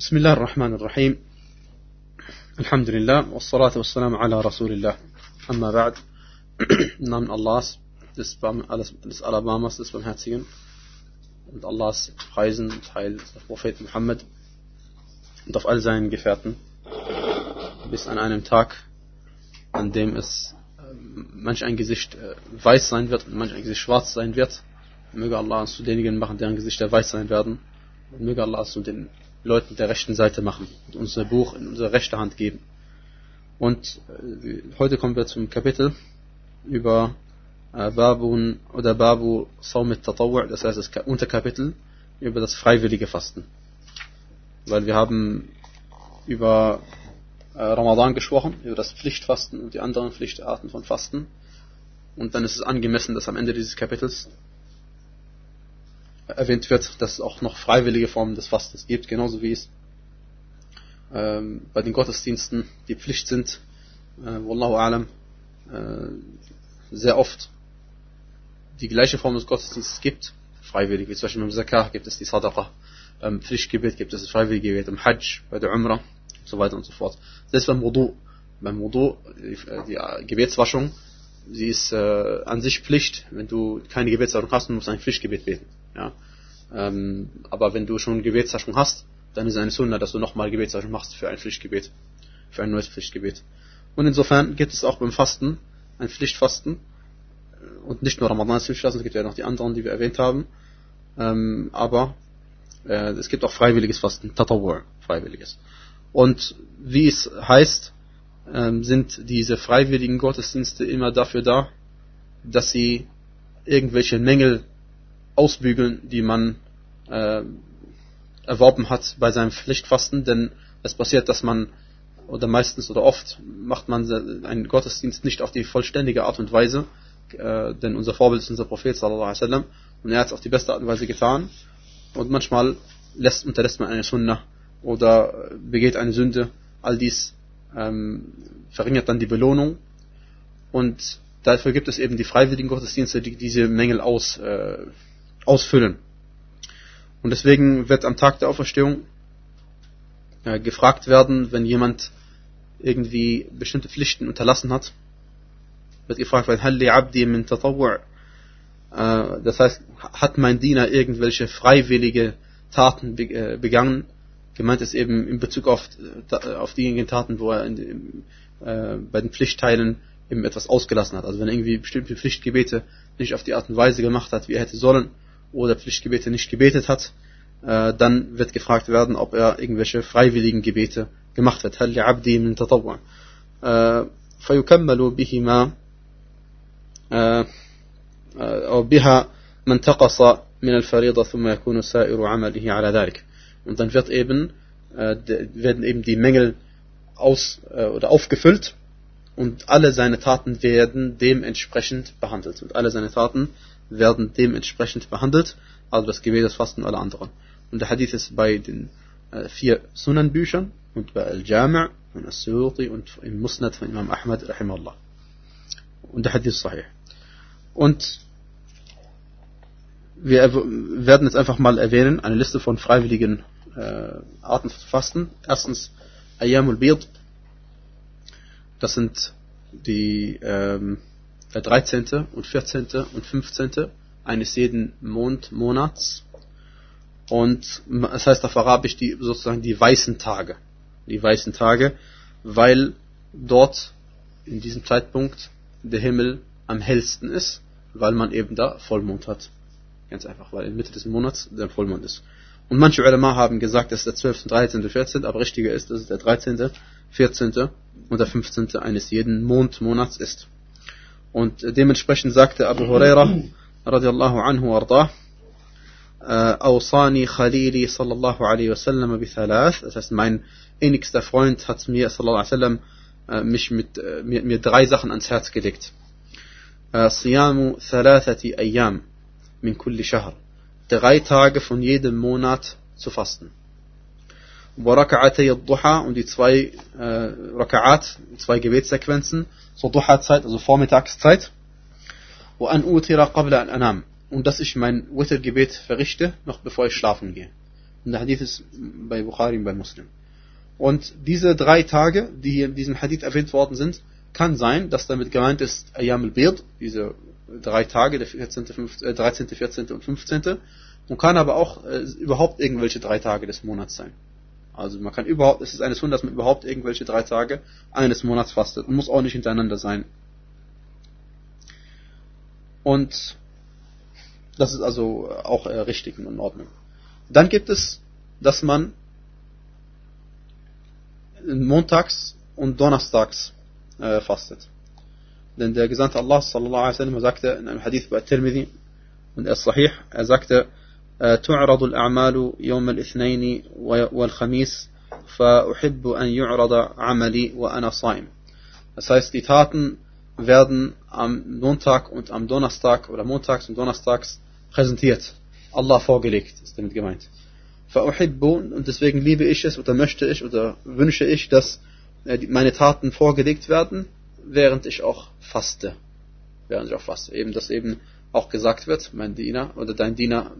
بسم الله الرحمن الرحيم الحمد لله والصلاة والسلام على رسول الله أما بعد im Namen Allahs des, des Alabamas, des Barmherzigen und Allahs Preisen und Heil auf Prophet Muhammad und auf all seinen Gefährten bis an einem Tag, an dem es äh, manch ein Gesicht äh, weiß sein wird und manch ein Gesicht schwarz sein wird. Möge Allah uns zu denjenigen machen, deren Gesichter weiß sein werden. Und möge Allah uns zu den Leuten der rechten Seite machen unser Buch in unsere rechte Hand geben. Und äh, heute kommen wir zum Kapitel über äh, Babun oder Babu Sawmit Tatawwu', das heißt das Unterkapitel über das freiwillige Fasten. Weil wir haben über äh, Ramadan gesprochen, über das Pflichtfasten und die anderen Pflichtarten von Fasten. Und dann ist es angemessen, dass am Ende dieses Kapitels erwähnt wird, dass es auch noch freiwillige Formen des Fastens gibt, genauso wie es ähm, bei den Gottesdiensten die Pflicht sind, äh, Wallahu alam, äh, sehr oft die gleiche Form des Gottesdienstes gibt, freiwillig, wie zum Beispiel beim Zakah gibt es die Sadaqa, beim Pflichtgebet gibt es das freiwillige Gebet, im Hajj, bei der Umrah und so weiter und so fort. Selbst beim Wudu, beim Wudu, die, die Gebetswaschung, sie ist äh, an sich Pflicht, wenn du keine Gebetswaschung hast, du musst ein Pflichtgebet beten. Ja? Ähm, aber wenn du schon Gebetswaschung hast, dann ist es eine Sunna, dass du nochmal Gebetswaschung machst für ein Pflichtgebet, für ein neues Pflichtgebet. Und insofern gibt es auch beim Fasten ein Pflichtfasten und nicht nur Ramadan ist Pflichtfasten, es gibt ja noch die anderen, die wir erwähnt haben. Ähm, aber äh, es gibt auch freiwilliges Fasten, Tatawur, freiwilliges. Und wie es heißt, ähm, sind diese freiwilligen Gottesdienste immer dafür da, dass sie irgendwelche Mängel ausbügeln, die man äh, erworben hat bei seinem Pflichtfasten, denn es passiert, dass man oder meistens oder oft macht man einen Gottesdienst nicht auf die vollständige Art und Weise, äh, denn unser Vorbild ist unser Prophet sallallahu alaihi wasallam und er hat es auf die beste Art und Weise getan. Und manchmal lässt, unterlässt man eine Sunna oder begeht eine Sünde, all dies ähm, verringert dann die Belohnung. Und dafür gibt es eben die freiwilligen Gottesdienste, die diese Mängel aus, äh, ausfüllen. Und deswegen wird am Tag der Auferstehung äh, gefragt werden, wenn jemand irgendwie bestimmte Pflichten unterlassen hat, wird gefragt werden, Halli Abdi min Tatawwu' äh, das heißt, hat mein Diener irgendwelche freiwillige Taten äh, begangen? Gemeint ist eben in Bezug auf, äh, auf diejenigen Taten, wo er in, äh, bei den Pflichtteilen eben etwas ausgelassen hat. Also wenn er irgendwie bestimmte Pflichtgebete nicht auf die Art und Weise gemacht hat, wie er hätte sollen, oder Pflichtgebete nicht gebetet hat, äh, dann wird gefragt werden, ob er irgendwelche freiwilligen Gebete gemacht hat. هل لعبدي من تطوع فيكمل بهما أو بها من تقص من الفريضة ثم يكون سائر عمله على ذلك. Und dann wird eben, äh, werden eben die Mängel aus, äh, oder aufgefüllt und alle seine Taten werden dementsprechend behandelt. Und alle seine Taten werden dementsprechend behandelt, also das Gebet, das Fasten und alle anderen. Und der Hadith ist bei den äh, vier Sunan-Büchern und bei Al-Jami' und Al-Suyuti und im Musnad von Imam Ahmad, rahimahullah. Und der Hadith ist sahih. Und wir werden jetzt einfach mal erwähnen, eine Liste von freiwilligen äh, Arten zu fasten. Erstens Ayyamul Bid. Das sind die ähm, der 13. und 14. und 15. eines jeden Mondmonats. Und es heißt auf Arabisch die, sozusagen die weißen Tage. Die weißen Tage, weil dort in diesem Zeitpunkt der Himmel am hellsten ist, weil man eben da Vollmond hat. Ganz einfach, weil in Mitte des Monats der Vollmond ist. Und manche Ulama haben gesagt, dass der 12., 13., 14., aber richtiger ist, dass es der 13., 14. und der 15. eines jeden Mondmonats ist. Und dementsprechend sagte Abu Huraira radiallahu anhu أوصاني خليلي صلى الله عليه وسلم بثلاث das heißt mein innigster Freund hat mir sallallahu alaihi wasallam mich mit mir, mir drei Sachen ans Herz gelegt صيام ثلاثة أيام من كل شهر drei Tage von jedem Monat zu fasten und die zwei äh, Raka'at, zwei Gebetssequenzen zur Duha-Zeit, also Vormittagszeit. Und dass ich mein Witr-Gebet verrichte, noch bevor ich schlafen gehe. Und der Hadith ist bei Bukhari und bei Muslim. Und diese drei Tage, die in diesem Hadith erwähnt worden sind, kann sein, dass damit gemeint ist Ayam al-Bird, diese drei Tage, der 14., 15, 13., 14. und 15. Und kann aber auch äh, überhaupt irgendwelche drei Tage des Monats sein. Also man kann überhaupt, es ist eine Sunna, dass man überhaupt irgendwelche drei Tage eines Monats fastet und muss auch nicht hintereinander sein. Und das ist also auch äh, richtig und in Ordnung. Dann gibt es, dass man montags und donnerstags äh, fastet. Denn der Gesandte Allah sallallahu alaihi wasallam sagte in einem Hadith bei Tirmidhi und er ist sahih, er sagte تعرض الأعمال يوم الاثنين والخميس فأحب أن يعرض عملي وأنا صائم. Das heißt, die Taten werden am Montag und am Donnerstag oder montags und donnerstags präsentiert. Allah vorgelegt, ist damit gemeint. Und deswegen liebe ich es oder möchte ich oder wünsche ich, dass äh, meine Taten vorgelegt werden, während ich auch faste. Während ich auch faste. Eben, dass eben auch gesagt wird, mein Diener oder dein Diener,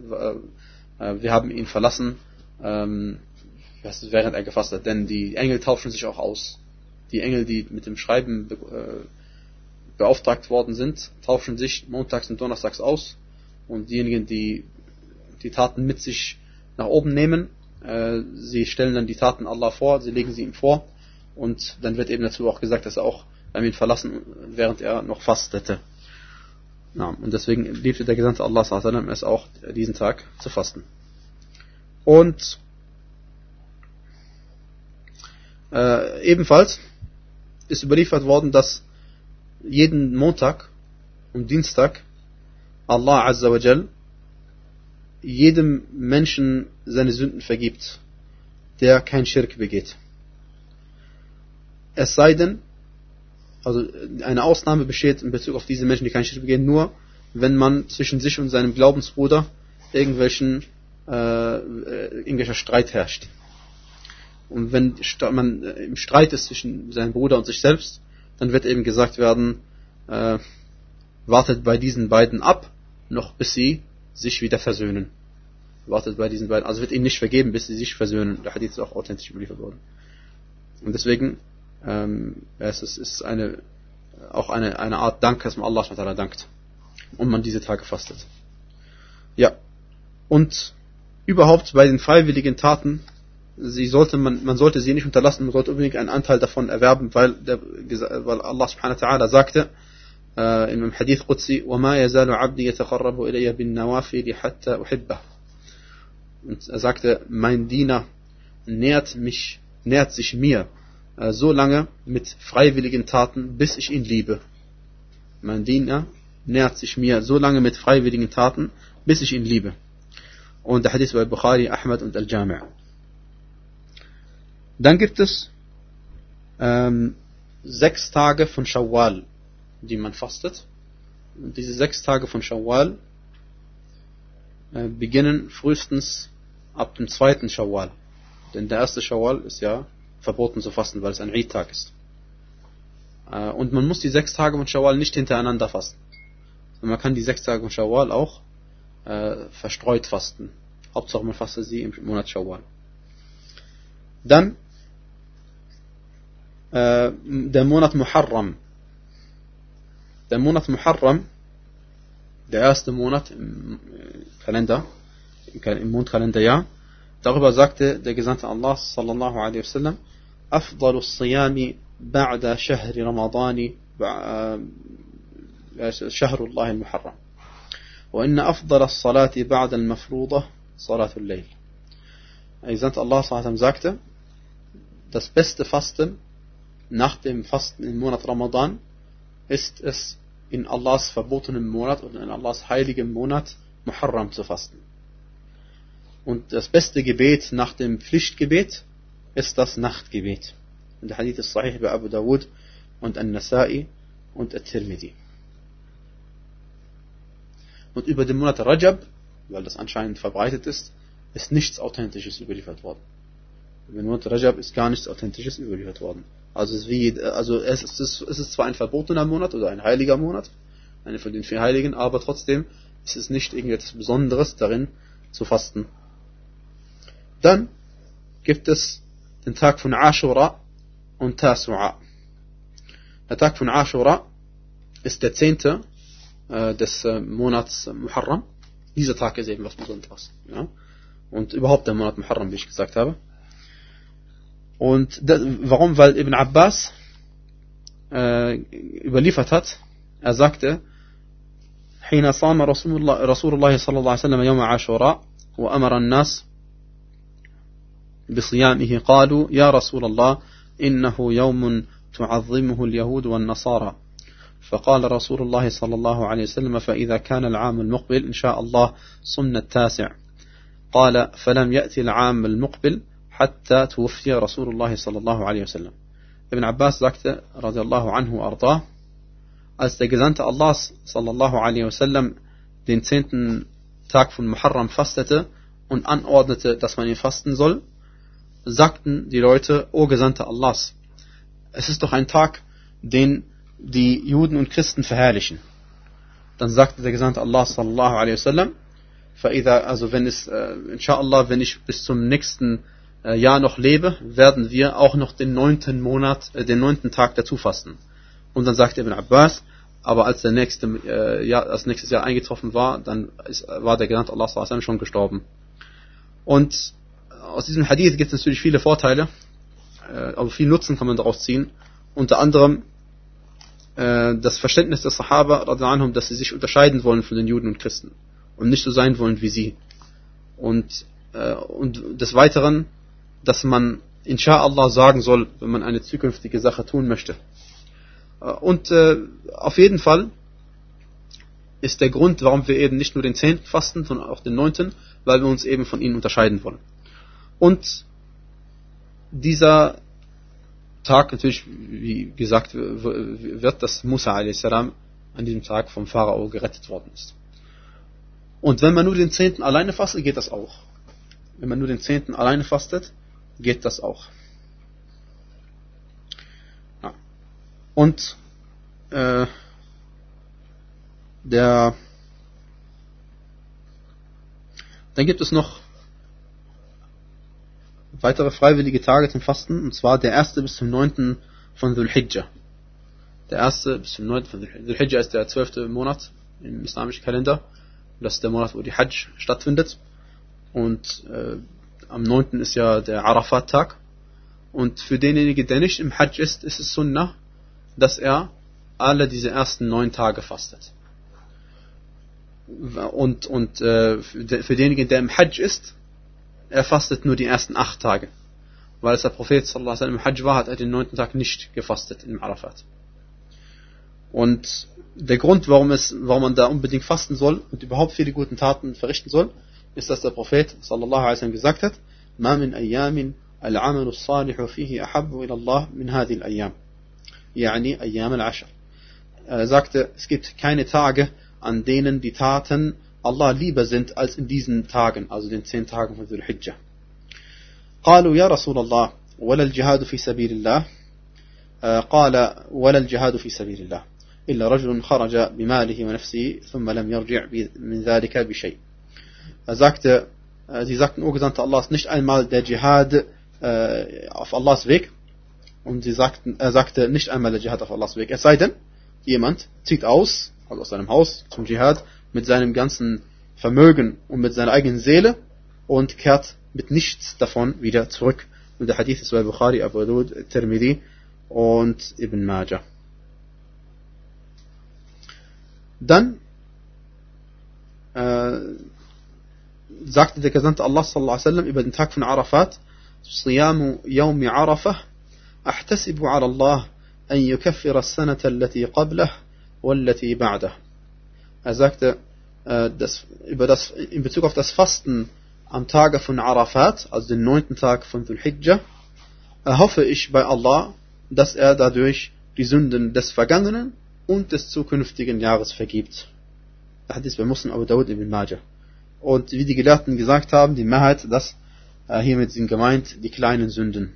äh, äh, wir haben ihn verlassen, ähm, während er gefasst hat. Denn die Engel tauschen sich auch aus. Die Engel, die mit dem Schreiben beauftragt worden sind, tauschen sich montags und donnerstags aus. Und diejenigen, die die Taten mit sich nach oben nehmen, sie stellen dann die Taten Allah vor, sie legen sie ihm vor und dann wird eben dazu auch gesagt, dass er auch beim ihn verlassen, während er noch fastete. Und deswegen liebte der Gesandte Allah es auch, diesen Tag zu fasten. Und äh, ebenfalls ist überliefert worden, dass jeden Montag und Dienstag Allah Azza wa Jal jedem Menschen seine Sünden vergibt, der kein Schirk begeht. Es sei denn, also eine Ausnahme besteht in Bezug auf diese Menschen, die keinen Schritt begehen, nur wenn man zwischen sich und seinem Glaubensbruder irgendwelchen äh, irgendwelcher Streit herrscht. Und wenn man im Streit ist zwischen seinem Bruder und sich selbst, dann wird eben gesagt werden, äh, wartet bei diesen beiden ab, noch bis sie sich wieder versöhnen. Wartet bei diesen beiden, also wird ihnen nicht vergeben, bis sie sich versöhnen. Der Hadith ist auch authentisch überliefert worden. Und deswegen ähm, es ist, ist eine, auch eine, eine Art Dank, dass man Allah dankt und man diese Tage fastet. Ja. Und überhaupt bei den freiwilligen Taten, sie sollte man, man sollte sie nicht unterlassen, man sollte unbedingt einen Anteil davon erwerben, weil, der, weil Allah subhanahu wa ta'ala sagte, äh, im Hadith Qudsi, وَمَا يَزَالُ عَبْدِي يَتَقَرَّبُ إِلَيَّ بِالنَّوَافِلِ حَتَّى أُحِبَّهُ Und er sagte, mein Diener nähert mich, nähert sich mir äh, so lange mit freiwilligen Taten, bis ich ihn liebe. Mein Diener nähert sich mir so lange mit freiwilligen Taten, bis ich ihn liebe. Und der Hadith bei Bukhari, Ahmad und Al-Jami'. Dann gibt es ähm, sechs Tage von Shawwal, die man fastet. Und diese sechs Tage von Shawwal äh, beginnen frühestens ab dem zweiten Shawwal. Denn der erste Shawwal ist ja verboten zu fasten, weil es ein Eid-Tag ist. Äh, und man muss die sechs Tage von Shawwal nicht hintereinander fasten. Man kann die sechs Tage von Shawwal auch äh, verstreut fasten. Hauptsache man fastet sie im Monat Shawwal. Dann äh, der Monat Muharram. Der Monat Muharram, der erste Monat im Kalender, im Mondkalenderjahr, darüber sagte der Gesandte Allah sallallahu alaihi wasallam, أفضل الصيام بعد شهر رمضان شهر الله المحرم وإن أفضل الصلاة بعد المفروضة صلاة الليل Gesandte Allah sagte, das beste Fasten nach dem Fasten im Monat Ramadan ist es in Allahs verbotenem Monat und in Allahs heiligem Monat Muharram zu fasten. Und das beste Gebet nach dem Pflichtgebet ist das Nachtgebet. Und der Hadith ist sahih bei Abu Dawud und An-Nasai und At-Tirmidhi. Und über den Monat Rajab, weil das anscheinend verbreitet ist, ist nichts Authentisches überliefert worden. Über den Monat Rajab ist gar nichts Authentisches überliefert worden. Also es wie, also es ist, es ist zwar ein verbotener Monat oder ein heiliger Monat, einer von den vier Heiligen, aber trotzdem ist es nicht irgendetwas Besonderes darin zu fasten Dann gibt es den Tag von Ashura und Tasu'a. Der Tag von Ashura ist der zehnte äh, des äh, Monats Muharram. Dieser Tag ist eben was Besonderes. Ja? Und überhaupt der Monat Muharram, wie ich gesagt habe. Und das, warum? Weil Ibn Abbas äh, überliefert hat, er sagte, حين صام رسول الله, رسول الله صلى الله عليه وسلم يوم عاشوراء وأمر الناس بصيامه قالوا يا رسول الله إنه يوم تعظمه اليهود والنصارى. فقال رسول الله صلى الله عليه وسلم فإذا كان العام المقبل إن شاء الله صمنا التاسع. قال فلم يأتي العام المقبل حتى توفي رسول الله صلى الله عليه وسلم. ابن عباس sagte رضي الله عنه وأرضاه der Gesandte Allahs sallallahu alaihi wasallam den zehnten Tag von Muharram und anordnete, dass man ihn fasten soll, sagten die Leute, O Gesandte Allahs, es ist doch ein Tag, den die Juden und Christen verherrlichen. Dann sagte der Gesandte Allah sallallahu alaihi wasallam, also wenn es, äh, inshallah, wenn ich bis zum nächsten äh, Jahr noch lebe, werden wir auch noch den neunten Monat, äh, den neunten Tag dazu fasten. Und dann sagte Ibn Abbas, aber als der nächste äh, Jahr, als nächstes Jahr eingetroffen war, dann ist, war der Gesandte Allah sallallahu alaihi schon gestorben. Und aus diesem Hadith gibt es natürlich viele Vorteile, äh, aber viel Nutzen kann man daraus ziehen. Unter anderem äh, das Verständnis der Sahaba, dass sie sich unterscheiden wollen von den Juden und Christen und nicht so sein wollen wie sie. Und, äh, und des Weiteren, dass man inshallah sagen soll, wenn man eine zukünftige Sache tun möchte. Äh, und äh, auf jeden Fall ist der Grund, warum wir eben nicht nur den zehnten fasten, sondern auch den neunten, weil wir uns eben von ihnen unterscheiden wollen. Und dieser Tag, natürlich, wie gesagt, wird, dass Musa a.s. an diesem Tag vom Pharao gerettet worden ist. Und wenn man nur den Zehnten alleine fastet, geht das auch. Wenn man nur den Zehnten alleine fastet, geht das auch. Ja. Und äh, der dann gibt es noch weitere freiwillige Tage zum Fasten, und zwar der erste bis zum neunten von Dhul Hijjah. Der erste bis zum neunten von Dhul Hijjah ist der zwölfte Monat im islamischen Kalender. Das ist der Monat, wo die Hajj stattfindet. Und äh, am neunten ist ja der Arafat-Tag. Und für denjenigen, der nicht im Hajj ist, ist es Sunnah, dass er alle diese ersten neun Tage fastet. Und, und äh, für denjenigen, der im Hajj ist, er fastet nur die ersten acht Tage. Weil es der Prophet sallallahu alaihi im Hajj war, hat er den neunten Tag nicht gefastet im Arafat. Und der Grund, warum, es, warum man da unbedingt fasten soll und überhaupt viele guten Taten verrichten soll, ist, dass der Prophet sallallahu alaihi wasallam gesagt hat, ما من أيام العمل الصالح فيه أحب إلى الله من هذه الأيام يعني أيام العشر er sagte, es gibt keine Tage, an denen die Taten Allah lieber sind als in diesen Tagen, also den zehn Tagen von Dhul Hijjah. قالوا يا رسول الله ولا الجهاد في سبيل الله قال ولا الجهاد في سبيل الله إلا رجل خرج بماله ونفسه ثم لم يرجع من ذلك بشيء Er sagte, sie sagten, O Gesandter Allah, nicht einmal der äh, auf Allahs Weg. Und sie sagten, er sagte, nicht einmal der Dschihad auf Allahs Weg. Es sei denn, jemand zieht aus, also aus seinem Haus zum Dschihad, mit seinem ganzen Vermögen und mit seiner eigenen Seele und kehrt mit nichts davon wieder zurück. Und der Hadith ist bei Bukhari, Abu Dawud, Tirmidhi und Ibn Majah. Dann äh, sagte der Gesandte Allah sallallahu alaihi wasallam über den Tag von Arafat, صيام يوم عرفة أحتسب على الله أن يكفر السنة التي قبله والتي بعده Er sagte, äh, dass, über das, in Bezug auf das Fasten am Tage von Arafat, also den neunten Tag von Dhul Hijjah, erhoffe ich bei Allah, dass er dadurch die Sünden des vergangenen und des zukünftigen Jahres vergibt. Der Hadith bei Muslim Abu Dawud ibn Majah. Und wie die Gelehrten gesagt haben, die Mehrheit, dass äh, hiermit sind gemeint die kleinen Sünden.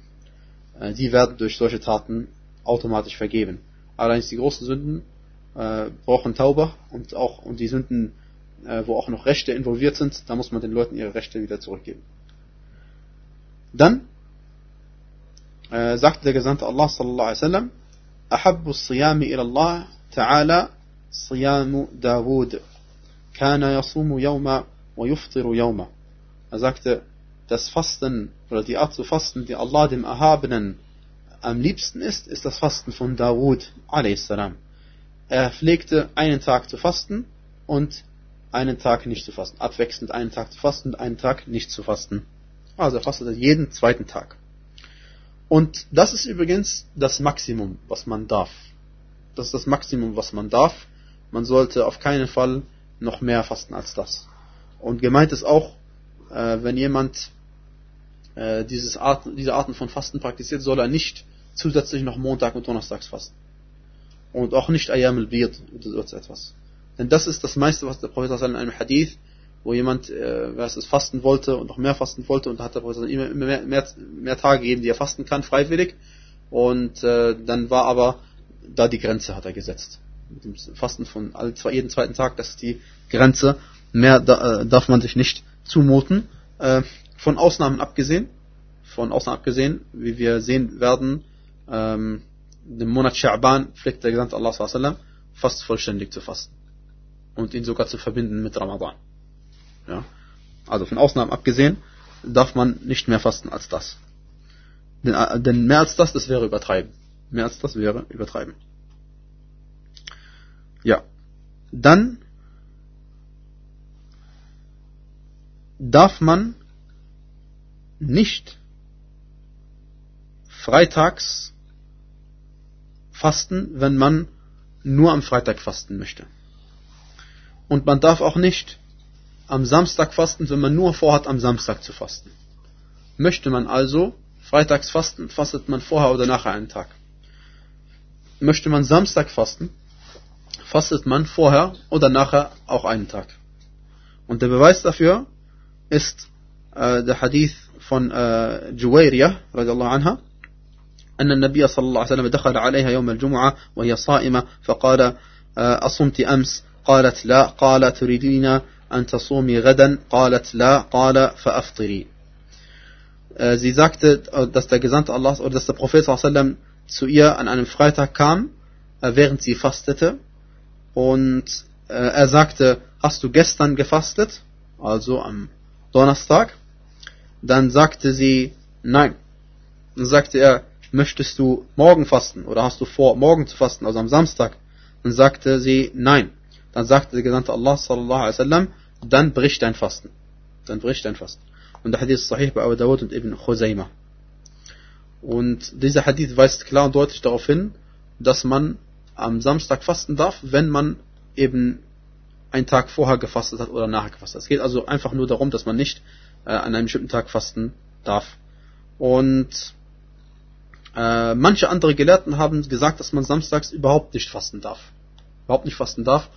Äh, die werden durch solche Taten automatisch vergeben. Allerdings die großen Sünden äh, brauchen Tauber und auch und die Sünden, äh, wo auch noch Rechte involviert sind, da muss man den Leuten ihre Rechte wieder zurückgeben. Dann äh, sagte der Gesandte Allah sallallahu alaihi wasallam, أحب الصيام إلى الله تعالى صيام داود كان يصوم يوما ويفطر يوما Er sagte, das Fasten oder die Art zu fasten, die Allah dem Erhabenen am liebsten ist, ist das Fasten von Dawud a.s. Er pflegte einen Tag zu fasten und einen Tag nicht zu fasten. Abwechselnd einen Tag zu fasten und einen Tag nicht zu fasten. Also er fastete jeden zweiten Tag. Und das ist übrigens das Maximum, was man darf. Das ist das Maximum, was man darf. Man sollte auf keinen Fall noch mehr fasten als das. Und gemeint ist auch, äh, wenn jemand äh, dieses Art, diese Arten von Fasten praktiziert, soll er nicht zusätzlich noch Montag und Donnerstags fasten. Und auch nicht Ayam al-Bid oder so etwas. Denn das ist das meiste, was der Prophet in einem Hadith, wo jemand äh, es fasten wollte und noch mehr fasten wollte und da hat der Prophet immer, immer mehr, mehr, mehr Tage gegeben, die er fasten kann, freiwillig. Und äh, dann war aber da die Grenze, hat er gesetzt. Mit dem Fasten von all, jeden zweiten Tag, das ist die Grenze. Mehr da, äh, darf man sich nicht zumuten. Äh, von Ausnahmen abgesehen, von Ausnahmen abgesehen, wie wir sehen werden, ähm, den Monat Sha'ban pflegt der Gesandte Allah sallam, fast vollständig zu fasten. Und ihn sogar zu verbinden mit Ramadan. Ja? Also von Ausnahmen abgesehen, darf man nicht mehr fasten als das. Denn, äh, denn mehr als das, das wäre übertreiben. Mehr als das wäre übertreiben. Ja. Dann darf man nicht freitags fasten, wenn man nur am Freitag fasten möchte. Und man darf auch nicht am Samstag fasten, wenn man nur vorhat, am Samstag zu fasten. Möchte man also freitags fasten, fastet man vorher oder nachher einen Tag. Möchte man Samstag fasten, fastet man vorher oder nachher auch einen Tag. Und der Beweis dafür ist äh, der Hadith von äh, Juwairiyah, anha, أن النبي صلى الله عليه وسلم دخل عليها يوم الجمعة وهي صائمة فقال أصمت أمس قالت لا قال تريدين أن تصومي غدا قالت لا قال فأفطري Sie sagte, dass der Gesandte Allahs oder dass der Prophet sallam zu ihr an einem Freitag kam, während sie fastete. Und er sagte, hast du gestern gefastet? Also am Donnerstag. Dann sagte sie, nein. Dann sagte er, möchtest du morgen fasten oder hast du vor, morgen zu fasten, also am Samstag? Dann sagte sie, nein. Dann sagte der Gesandte Allah sallallahu alaihi wasallam, dann bricht dein Fasten. Dann bricht dein Fasten. Und der Hadith ist sahih bei Abu Dawud und Ibn Khuzaymah. Und dieser Hadith weist klar und deutlich darauf hin, dass man am Samstag fasten darf, wenn man eben einen Tag vorher gefastet hat oder nachher gefastet hat. Es geht also einfach nur darum, dass man nicht äh, an einem bestimmten Tag fasten darf. Und äh, manche andere Gelehrten haben gesagt, dass man samstags überhaupt nicht fasten darf. Überhaupt nicht fasten darf.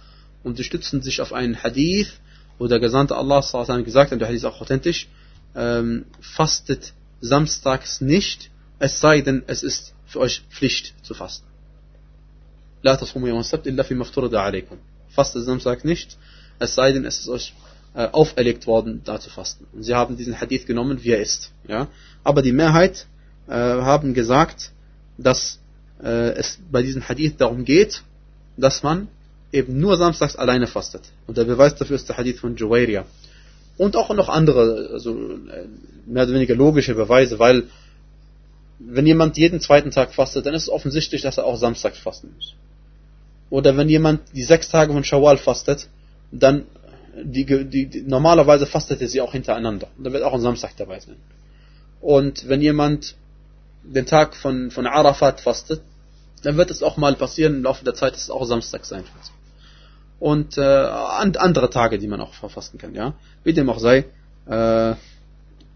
Und sie stützen sich auf einen Hadith, wo der Gesandte Allah gesagt hat, und der Hadith ist auch authentisch, ähm, fastet samstags nicht, es sei denn, es ist für euch Pflicht zu fasten. لا تصوموا يوم السبت إلا فيما افترض عليكم. Fastet Samstag nicht, es sei denn, es ist euch äh, auferlegt worden, da zu fasten. Und sie haben diesen Hadith genommen, wie er ist. Ja? Aber die Mehrheit äh, haben gesagt, dass äh, es bei diesem Hadith darum geht, dass man eben nur samstags alleine fastet. Und der Beweis dafür ist der Hadith von Juwairia. Und auch noch andere, also äh, mehr oder weniger logische Beweise, weil wenn jemand jeden zweiten Tag fastet, dann ist es offensichtlich, dass er auch samstags fasten muss. Oder wenn jemand die sechs Tage von Shawwal fastet, dann die, die, die, normalerweise fastet er sie auch hintereinander. Da wird auch ein Samstag dabei sein. Und wenn jemand den Tag von, von Arafat fastet, dann wird es auch mal passieren im Laufe der Zeit, dass es auch Samstag sein. Und äh, andere Tage, die man auch verfasten kann, ja. Wie dem auch sei, äh,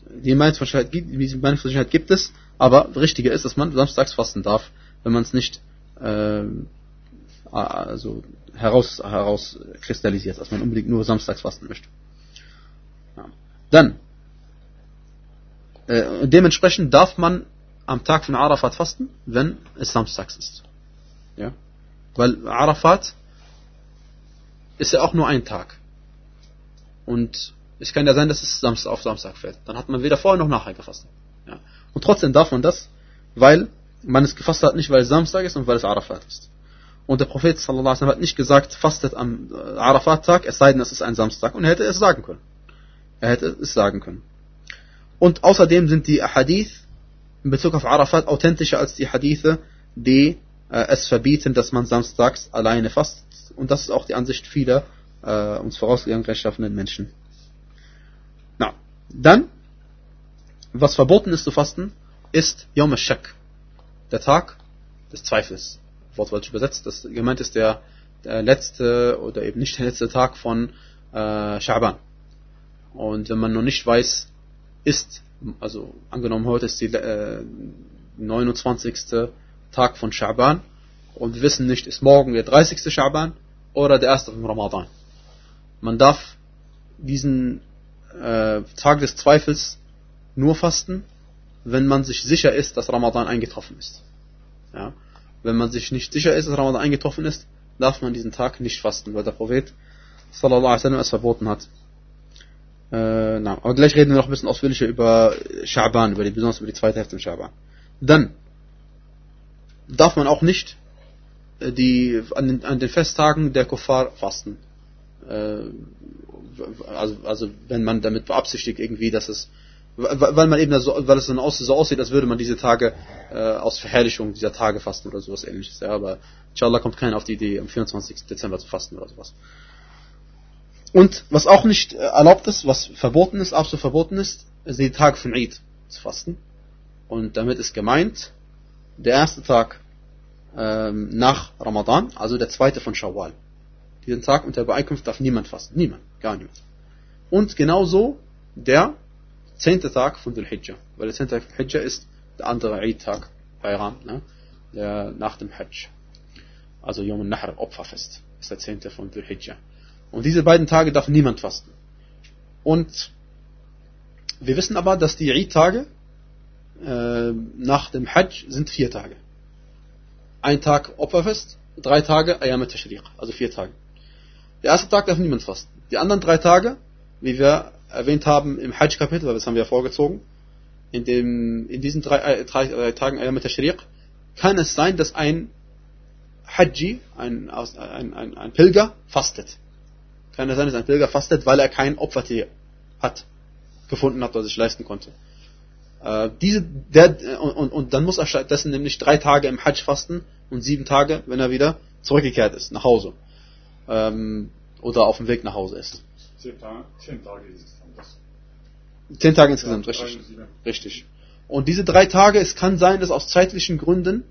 die Meinungsverschiedenheit gibt, gibt es, aber richtiger ist, dass man samstags fasten darf, wenn man es nicht äh, also heraus, herauskristallisiert, dass man unbedingt nur samstags fasten möchte. Ja. Dann, äh, dementsprechend darf man am Tag von Arafat fasten, wenn es samstags ist. Ja? Weil Arafat ist ja auch nur ein Tag. Und es kann ja sein, dass es Samstag auf Samstag fällt. Dann hat man weder vorher noch nachher gefastet. Ja? Und trotzdem darf man das, weil man es gefasst hat, nicht weil es Samstag ist und weil es Arafat ist. Und der Prophet sallallahu hat nicht gesagt, fastet am äh, Arafat-Tag, es sei denn, es ist ein Samstag. Und er hätte es sagen können. Er hätte es sagen können. Und außerdem sind die Hadith in Bezug auf Arafat authentischer als die Hadithe, die äh, es verbieten, dass man samstags alleine fastet. Und das ist auch die Ansicht vieler äh, uns vorausgegangen rechtschaffenden Menschen. Na, dann, was verboten ist zu fasten, ist Yom Shak, der Tag des Zweifels. Wortwörtlich übersetzt, das gemeint ist der, der letzte oder eben nicht der letzte Tag von äh, Schaban. Und wenn man noch nicht weiß, ist, also angenommen heute ist die äh, 29. Tag von Schaban und wir wissen nicht, ist morgen der 30. Schaban oder der erste von Ramadan. Man darf diesen äh, Tag des Zweifels nur fasten, wenn man sich sicher ist, dass Ramadan eingetroffen ist. Ja? Wenn man sich nicht sicher ist, dass Ramadan eingetroffen ist, darf man diesen Tag nicht fasten, weil der Prophet sallallahu alaihi wasallam es verboten hat. Äh, na, aber gleich reden wir noch ein bisschen ausführlicher über Schaban, über die, besonders über die zweite Hälfte von Schaban. Dann darf man auch nicht äh, die, an, den, an den Festtagen der Kuffar fasten. Äh, also, also wenn man damit beabsichtigt irgendwie, dass es weil man eben so, weil es dann aus, so aussieht, als würde man diese Tage äh, aus Verherrlichung dieser Tage fasten oder sowas ähnliches. Ja, aber inshallah kommt keiner auf die Idee, am 24. Dezember zu fasten oder sowas. Und was auch nicht erlaubt ist, was verboten ist, absolut verboten ist, ist die Tage von Eid zu fasten. Und damit ist gemeint der erste Tag ähm, nach Ramadan, also der zweite von Shawwal. Diesen Tag unter Beeinkunft darf niemand fasten. Niemand, gar niemand. Und genauso der zehnte Tag von Dhul Hijjah. Weil der zehnte Tag von Hijjah ist der andere Eid-Tag bei Iran, ne? der nach dem Hajj. Also Yom al-Nahr, Opferfest, ist der zehnte von Dhul Hijjah. Und diese beiden Tage darf niemand fasten. Und wir wissen aber, dass die Eid-Tage äh, nach dem Hajj sind vier Tage. Ein Tag Opferfest, drei Tage Ayam Tashriq, also vier Tage. Der erste Tag darf niemand fasten. Die anderen drei Tage, wie wir erwähnt haben im Hajj-Kapitel, das haben wir ja vorgezogen, in, dem, in diesen drei, äh, drei, drei Tagen Ayam Tashriq, kann es sein, dass ein Hajji, ein, ein, ein, ein Pilger, fastet. Kann es sein, dass ein Pilger fastet, weil er kein Opfertier hat, gefunden hat, was er sich leisten konnte. Äh, diese, der, und, und dann muss er stattdessen nämlich drei Tage im Hajj fasten und sieben Tage, wenn er wieder zurückgekehrt ist, nach Hause. Ähm, oder auf dem Weg nach Hause ist. Zehn Tage, zehn Tage ist es dann Zehn Tage insgesamt, richtig. Richtig. Und diese drei Tage, es kann sein, dass aus zeitlichen Gründen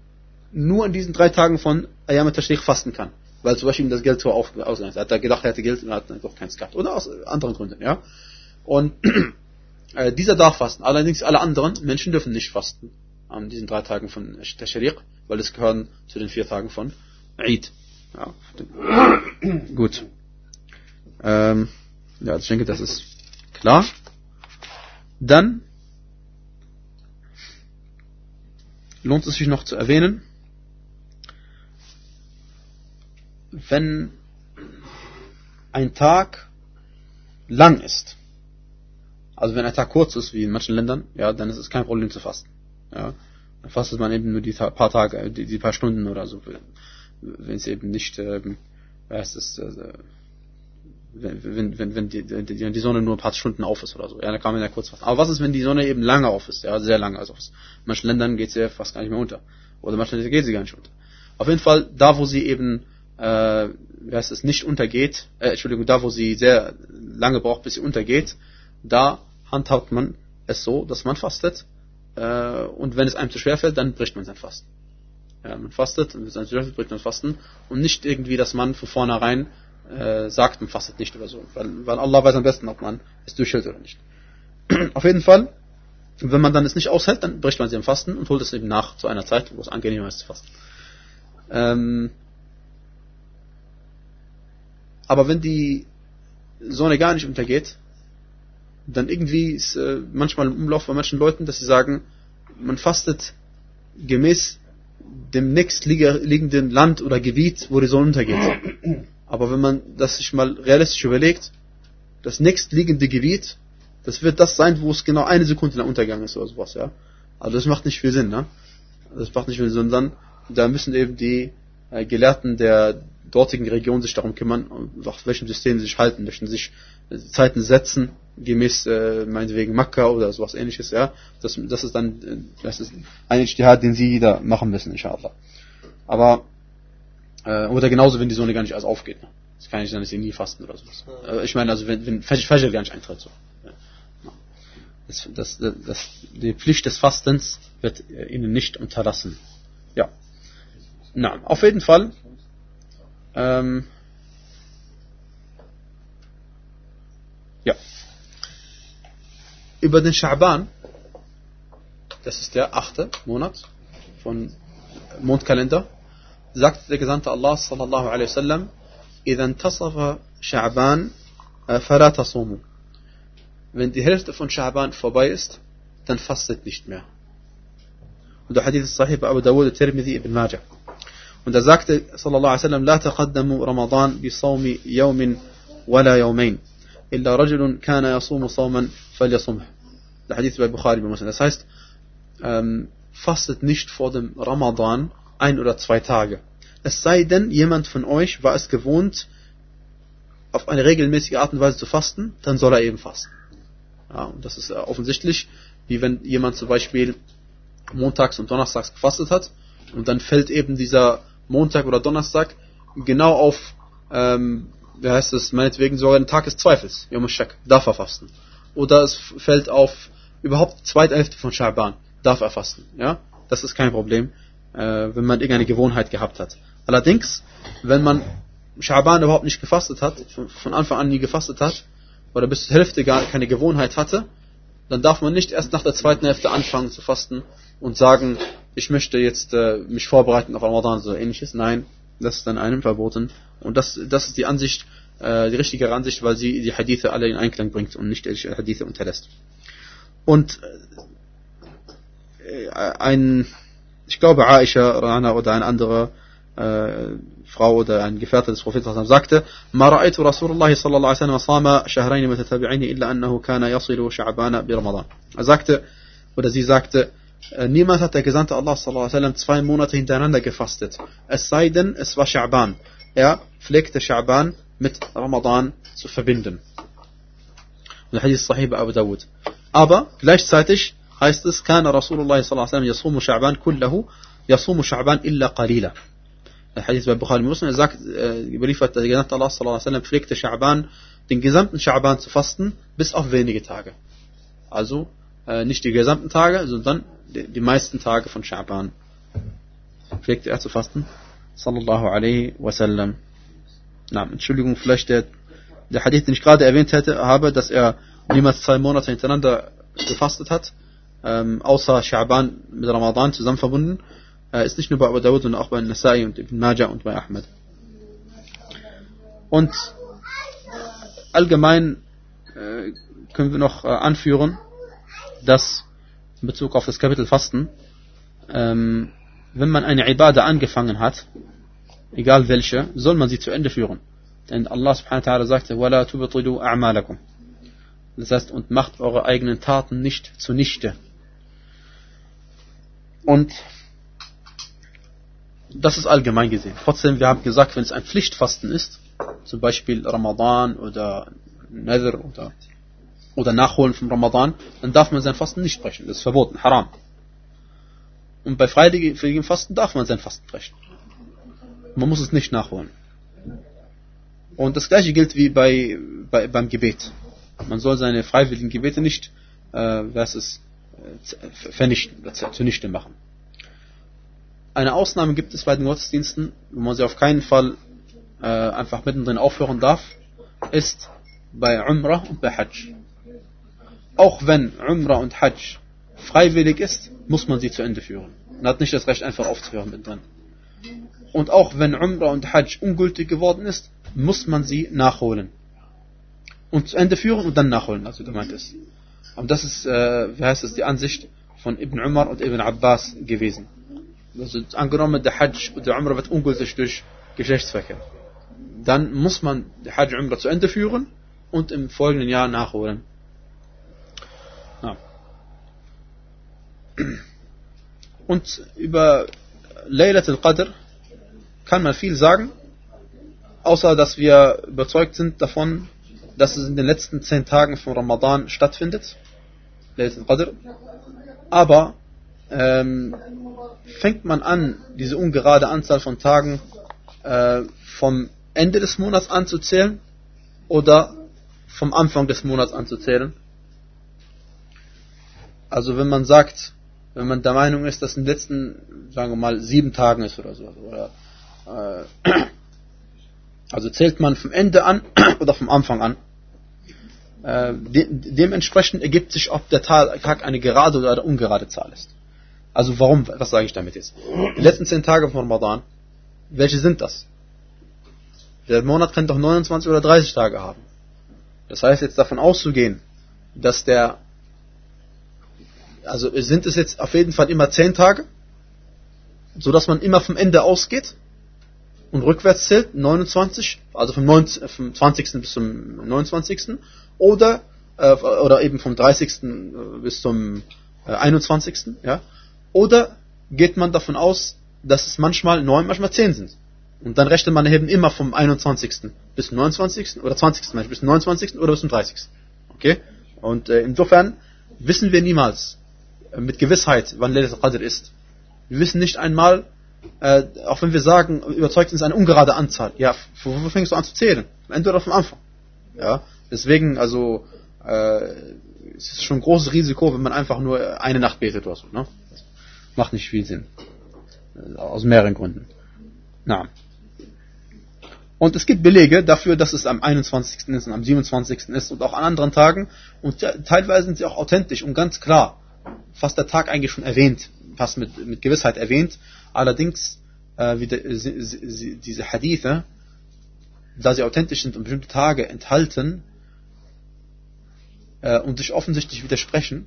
nur an diesen drei Tagen von Ayam Tashriq fasten kann. Weil zum Beispiel ihm das Geld so ausgegangen ist. Er hat gedacht, er hätte Geld und er hat dann doch keins gehabt. Oder aus anderen Gründen, ja. Und äh, dieser darf fasten. Allerdings alle anderen Menschen dürfen nicht fasten an diesen drei Tagen von Tashriq, weil es gehören zu den vier Tagen von Eid. Ja. Gut. Ähm, ja, ich denke, das ist klar. Dann lohnt es sich noch zu erwähnen, wenn ein Tag lang ist, also wenn ein Tag kurz ist, wie in manchen Ländern, ja, dann ist es kein Problem zu fasten. Ja, dann fastet man eben nur die paar Tage, die, die paar Stunden oder so, wenn es eben nicht, heißt es, äh, wenn, wenn, wenn, die, die, die Sonne nur ein paar Stunden auf ist oder so. Ja, dann kann man ja kurz fasten. Aber was ist, wenn die Sonne eben lange auf ist? Ja, sehr lange. Also in manchen Ländern geht sie ja fast gar nicht mehr unter. Oder Ländern geht sie gar nicht unter. Auf jeden Fall, da wo sie eben, äh, wie heißt es, nicht untergeht, äh, Entschuldigung, da wo sie sehr lange braucht, bis sie untergeht, da handhabt man es so, dass man fastet. Äh, und wenn es einem zu schwer fällt, dann bricht man sein Fasten. Ja, man fastet, und schwer fällt, bricht man Fasten. Und nicht irgendwie, dass man von vornherein äh, sagt, man fastet nicht oder so. Weil, weil Allah weiß am besten, ob man es durchhält oder nicht. Auf jeden Fall, wenn man dann es nicht aushält, dann bricht man sie im Fasten und holt es eben nach zu einer Zeit, wo es angenehmer ist zu fasten. Ähm, aber wenn die Sonne gar nicht untergeht, dann irgendwie ist äh, manchmal im Umlauf bei manchen Leuten, dass sie sagen, man fastet gemäß dem nächstliegenden Land oder Gebiet, wo die Sonne untergeht. Aber wenn man das sich mal realistisch überlegt, das nächstliegende Gebiet, das wird das sein, wo es genau eine Sekunde nach Untergang ist oder sowas, ja. Also das macht nicht viel Sinn, ne? Das macht nicht viel Sinn, sondern da müssen eben die Gelehrten der dortigen Region sich darum kümmern, auf welchem System sie sich halten, möchten sich äh, Zeiten setzen, gemäß äh, meinetwegen Makka oder sowas ähnliches, ja. Das, das ist dann äh, das ist ein Ijtihad, den sie da machen müssen, inshallah. Aber äh, oder genauso, wenn die Sonne gar nicht alles aufgeht. Ne? Das kann ich dann nicht nie fasten oder sowas. Äh, ich meine, also wenn, wenn Fajr gar nicht eintritt. So. Das, das, das, die Pflicht des Fastens wird ihnen nicht unterlassen. Ja. Na, auf jeden Fall ähm, ja. Über den Schaban, das ist der achte Monat von Mondkalender, sagt der Gesandte Allah sallallahu alaihi wasallam, إذا انتصف شعبان فلا تصوموا. Wenn die Hälfte von Schaban vorbei ist, dann fastet nicht mehr. Und der Hadith ist Sahih bei Abu Dawud, Tirmidhi, Ibn Majah. Und er sagte, sallallahu alaihi wasallam, لا تقدموا رمضان بصوم يوم ولا يومين إلا رجل كان يصوم صوما فليصمه. Der Hadith bei Bukhari bei Muslim. Das heißt, ähm, fastet nicht vor dem Ramadan ein oder zwei Tage. Es sei denn, jemand von euch war es gewohnt, auf eine regelmäßige Art und Weise zu fasten, dann soll er eben fasten. Ja, und das ist offensichtlich, wie wenn jemand zum Beispiel montags und donnerstags gefastet hat und dann fällt eben dieser Montag oder Donnerstag genau auf, ähm, wie heißt es, meinetwegen sogar den Tag des Zweifels, Yom Shak, darf er fasten. Oder es fällt auf überhaupt zweite Hälfte von Schaban, darf er fasten. Ja, das ist kein Problem, äh, wenn man irgendeine Gewohnheit gehabt hat. Allerdings, wenn man Schaban überhaupt nicht gefastet hat, von Anfang an nie gefastet hat, oder bis zur Hälfte gar keine Gewohnheit hatte, dann darf man nicht erst nach der zweiten Hälfte anfangen zu fasten und sagen, ich möchte jetzt äh, mich vorbereiten auf Ramadan oder so ähnliches. Nein, das ist dann einem verboten. Und das, das ist die Ansicht, äh, die richtige Ansicht, weil sie die Hadithe alle in Einklang bringt und nicht die Hadithe unterlässt. Und äh, ein, ich glaube Aisha Rana oder ein anderer äh, Frau oder ein Gefährte des Propheten sagte, ما رأيت رسول الله صلى الله عليه وسلم صام شهرين متتابعين إلا أنه كان يصل شعبان برمضان. Er sagte, oder sie sagte, äh, niemals hat der Gesandte Allah sallallahu alaihi wasallam zwei Monate hintereinander gefastet. Es sei denn, es war Sha'ban. Er pflegte Sha'ban mit Ramadan zu verbinden. Und Hadith Sahih bei Abu Dawud. Aber gleichzeitig heißt es, كان رسول الله صلى الله عليه وسلم يصوم شعبان كله يصوم شعبان إلا قليلا. Der Hadith bei Bukhari Muslim, er sagt, äh, überliefert der Gesandte Allah sallallahu alaihi wasallam pflegte Sha'ban, den gesamten Sha'ban zu fasten, bis auf wenige Tage. Also äh, nicht die gesamten Tage, sondern die, die meisten Tage von Sha'ban pflegte er zu fasten. Sallallahu alaihi wasallam. Na, Entschuldigung, vielleicht der, der Hadith, den ich gerade erwähnt hätte, habe, dass er niemals zwei Monate hintereinander gefastet hat, ähm, außer Sha'ban mit Ramadan zusammen verbunden, äh, ist nicht nur bei Abu Dawud, sondern auch bei Nasai und Ibn Majah und bei Ahmed. Und allgemein äh, können wir noch äh, anführen, dass in Bezug auf das Kapitel Fasten, ähm, wenn man eine Ibadah angefangen hat, egal welche, soll man sie zu Ende führen. Denn Allah subhanahu wa ta'ala sagte, وَلَا تُبْطِلُوا أَعْمَالَكُمْ Das heißt, und macht eure eigenen Taten nicht zunichte. Und das ist allgemein gesehen. Trotzdem, wir haben gesagt, wenn es ein Pflichtfasten ist, zum Beispiel Ramadan oder Nether oder, oder Nachholen vom Ramadan, dann darf man sein Fasten nicht brechen. Das ist verboten, haram. Und bei freiwilligem Fasten darf man sein Fasten brechen. Man muss es nicht nachholen. Und das gleiche gilt wie bei, bei beim Gebet. Man soll seine freiwilligen Gebete nicht, äh, was ist, äh, vernichten, zunichte machen. Eine Ausnahme gibt es bei den Gottesdiensten, wo man sie auf keinen Fall äh, einfach mittendrin aufhören darf, ist bei Umrah und bei Hajj. Auch wenn Umrah und Hajj freiwillig ist, muss man sie zu Ende führen. Man hat nicht das Recht, einfach aufzuhören mittendrin. Und auch wenn Umrah und Hajj ungültig geworden ist, muss man sie nachholen. Und zu Ende führen und dann nachholen, also gemeint ist. Aber das ist, äh, wie heißt es, die Ansicht von Ibn Umar und Ibn Abbas gewesen. Also angenommen, der Hajj und der Umrah wird ungültig durch Geschlechtsverkehr. Dann muss man der Hajj Umrah zu Ende führen und im folgenden Jahr nachholen. Und über Laylat al-Qadr kann man viel sagen, außer dass wir überzeugt sind davon, dass es in den letzten zehn Tagen von Ramadan stattfindet. Laylat al-Qadr. Aber ähm, fängt man an, diese ungerade Anzahl von Tagen äh, vom Ende des Monats anzuzählen oder vom Anfang des Monats anzuzählen? Also wenn man sagt, wenn man der Meinung ist, dass in den letzten, sagen wir mal, sieben Tagen ist oder so, oder äh, also zählt man vom Ende an oder vom Anfang an. Äh, de dementsprechend ergibt sich, ob der Tag eine gerade oder eine ungerade Zahl ist. Also warum, was sage ich damit jetzt? Die letzten zehn Tage von Ramadan, welche sind das? Der Monat kann doch 29 oder 30 Tage haben. Das heißt jetzt davon auszugehen, dass der, also sind es jetzt auf jeden Fall immer 10 Tage, so dass man immer vom Ende ausgeht und rückwärts zählt, 29, also vom, 19, vom 20. bis zum 29. oder äh, oder eben vom 30. bis zum äh, 21. Ja? Oder geht man davon aus, dass es manchmal 9, manchmal 10 sind? Und dann rechnet man eben immer vom 21. bis zum 29. oder 20. bis zum 29. oder bis zum 30. Okay? Und äh, insofern wissen wir niemals äh, mit Gewissheit, wann Laylat al-Qadr ist. Wir wissen nicht einmal, äh, auch wenn wir sagen, überzeugt sind es eine ungerade Anzahl. Ja, wo, wo fängst du an zu zählen? Am Ende oder vom Anfang? Ja, deswegen, also, äh, es ist schon ein großes Risiko, wenn man einfach nur eine Nacht betet oder so. Ne? Das macht nicht viel Sinn. Äh, aus mehreren Gründen. Na. Und es gibt Belege dafür, dass es am 21. ist und am 27. ist und auch an anderen Tagen. Und teilweise sind sie auch authentisch und ganz klar. Fast der Tag eigentlich schon erwähnt, fast mit, mit Gewissheit erwähnt. Allerdings, äh, wie de, sie, sie, diese Hadithe, da sie authentisch sind und bestimmte Tage enthalten äh, und sich offensichtlich widersprechen,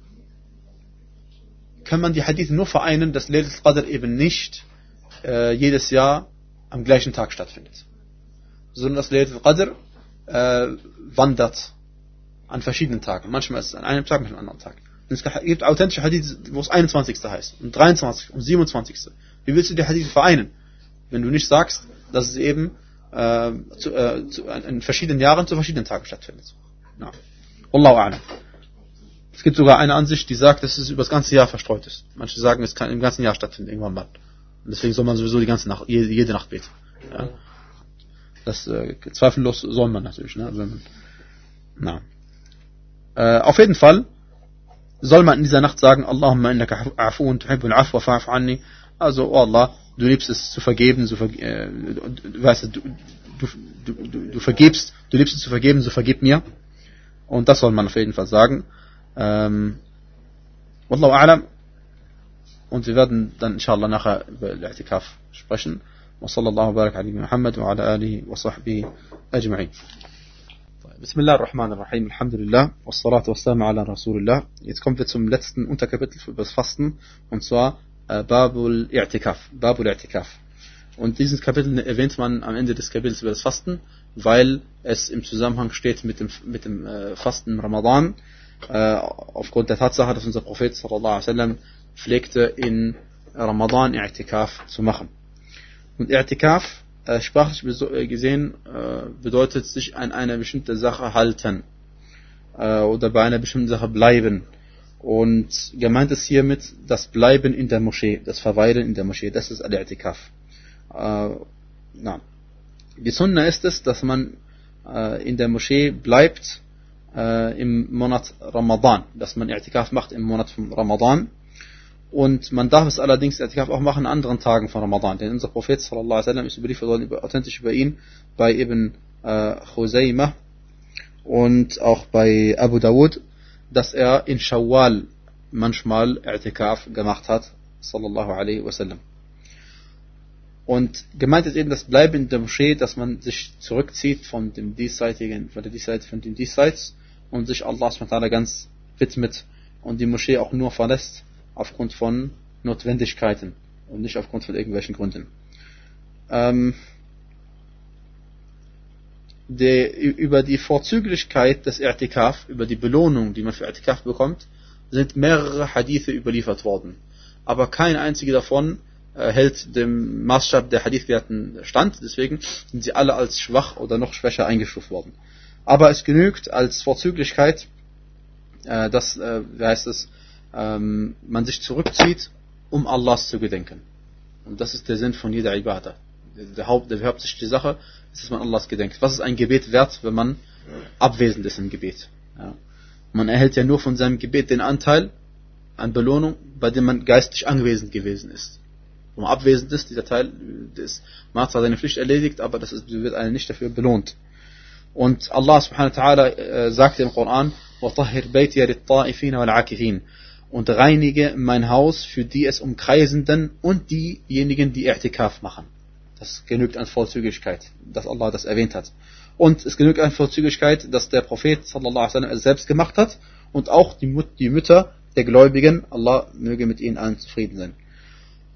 kann man die Hadithe nur vereinen, dass Laylat al-Qadr eben nicht äh, jedes Jahr am gleichen Tag stattfindet sondern das Laylat al-Qadr äh, wandert an verschiedenen Tagen. Manchmal ist es an einem Tag, manchmal an einem anderen Tag. Es gibt authentische Hadith, wo es 21. heißt, und 23. und 27. Wie willst du die Hadith vereinen, wenn du nicht sagst, dass es eben äh, zu, äh, zu, in verschiedenen Jahren zu verschiedenen Tagen stattfindet? Na. Es gibt sogar eine Ansicht, die sagt, dass es über das ganze Jahr verstreut ist. Manche sagen, es kann im ganzen Jahr stattfinden, irgendwann mal. Und deswegen soll man sowieso die ganze Nacht, jede, jede Nacht beten. Ja. Das äh, zweifellos soll man natürlich. Ne? Wenn man, na. Äh, auf jeden Fall soll man in dieser Nacht sagen, Allahumma innaka afun tuhibbul afwa fa'af anni. Also, oh Allah, du liebst es zu vergeben, so verge äh, du, weißt, du, du, du, du vergibst, du liebst es zu vergeben, so vergib mir. Und das soll man auf jeden Fall sagen. Ähm, Wallahu a'lam. Und wir werden dann inshallah nachher über Al-I'tikaf sprechen. وصلى الله وبارك على محمد وعلى آله وصحبه أجمعين Bismillah ar-Rahman ar-Rahim, Alhamdulillah, wassalatu wassalamu ala Rasulullah. Jetzt kommen wir zum letzten Unterkapitel über das Fasten, und zwar äh, Babul I'tikaf. Babul I'tikaf. Und dieses Kapitel erwähnt man am Ende des Kapitels über das Fasten, weil es im Zusammenhang steht mit dem, mit dem äh, Fasten im Ramadan, äh, aufgrund der Tatsache, dass unser Prophet sallallahu alaihi pflegte, in Ramadan I'tikaf zu machen. Und I'tikaf äh, sprachlich äh, gesehen, äh, bedeutet sich an einer bestimmten Sache halten äh, oder bei einer bestimmten Sache bleiben. Und gemeint ist hiermit das Bleiben in der Moschee, das Verweilen in der Moschee, das ist Al-I'tikaf. Äh. Die Sunna ist es, dass man äh, in der Moschee bleibt äh, im Monat Ramadan, dass man I'tikaf macht im Monat von Ramadan und man darf es allerdings I'tikaf auch machen an anderen Tagen von Ramadan. Denn unser Prophet sallallahu alaihi ist überliefert über, authentisch über ihn bei eben äh, und auch bei Abu Dawud, dass er in Shawwal manchmal I'tikaf gemacht hat, sallallahu alaihi wasallam. Und gemeint ist eben das Bleiben in der Moschee, dass man sich zurückzieht von dem diesseitigen, von der Diesseite, von dem Diesseits und sich Allah ganz widmet und die Moschee auch nur verlässt aufgrund von Notwendigkeiten und nicht aufgrund von irgendwelchen Gründen. Ähm, die, über die Vorzüglichkeit des I'tikaf, über die Belohnung, die man für I'tikaf bekommt, sind mehrere Hadithe überliefert worden. aber kein einziger davon äh, hält dem Maßstab der Hadithgelehrten stand. Deswegen sind sie alle als schwach oder noch schwächer eingestuft worden. Aber es genügt als Vorzüglichkeit, äh, dass, äh, wie heißt es, ähm, man sich zurückzieht, um Allahs zu gedenken. Und das ist der Sinn von jeder Ibadah. Der, Haupt, der hauptsächliche Sache ist, dass man Allahs gedenkt. Was ist ein Gebet wert, wenn man abwesend ist im Gebet? Ja. Man erhält ja nur von seinem Gebet den Anteil an Belohnung, bei dem man geistig anwesend gewesen ist. Wenn man abwesend ist, dieser Teil, ist, man hat zwar seine Pflicht erledigt, aber das ist, wird einen nicht dafür belohnt. Und Allah subhanahu wa ta'ala äh, sagt im Koran, وَطَهِّرْ بَيْتِيَ لِلطَّائِفِينَ وَالْعَاكِفِينَ und reinige mein Haus für die es umkreisenden und diejenigen, die I'tikaf machen. Das genügt an Vorzüglichkeit, dass Allah das erwähnt hat. Und es genügt an Vorzüglichkeit, dass der Prophet sallallahu alaihi wasallam es selbst gemacht hat und auch die, Mut die Mütter der Gläubigen, Allah möge mit ihnen allen zufrieden sein.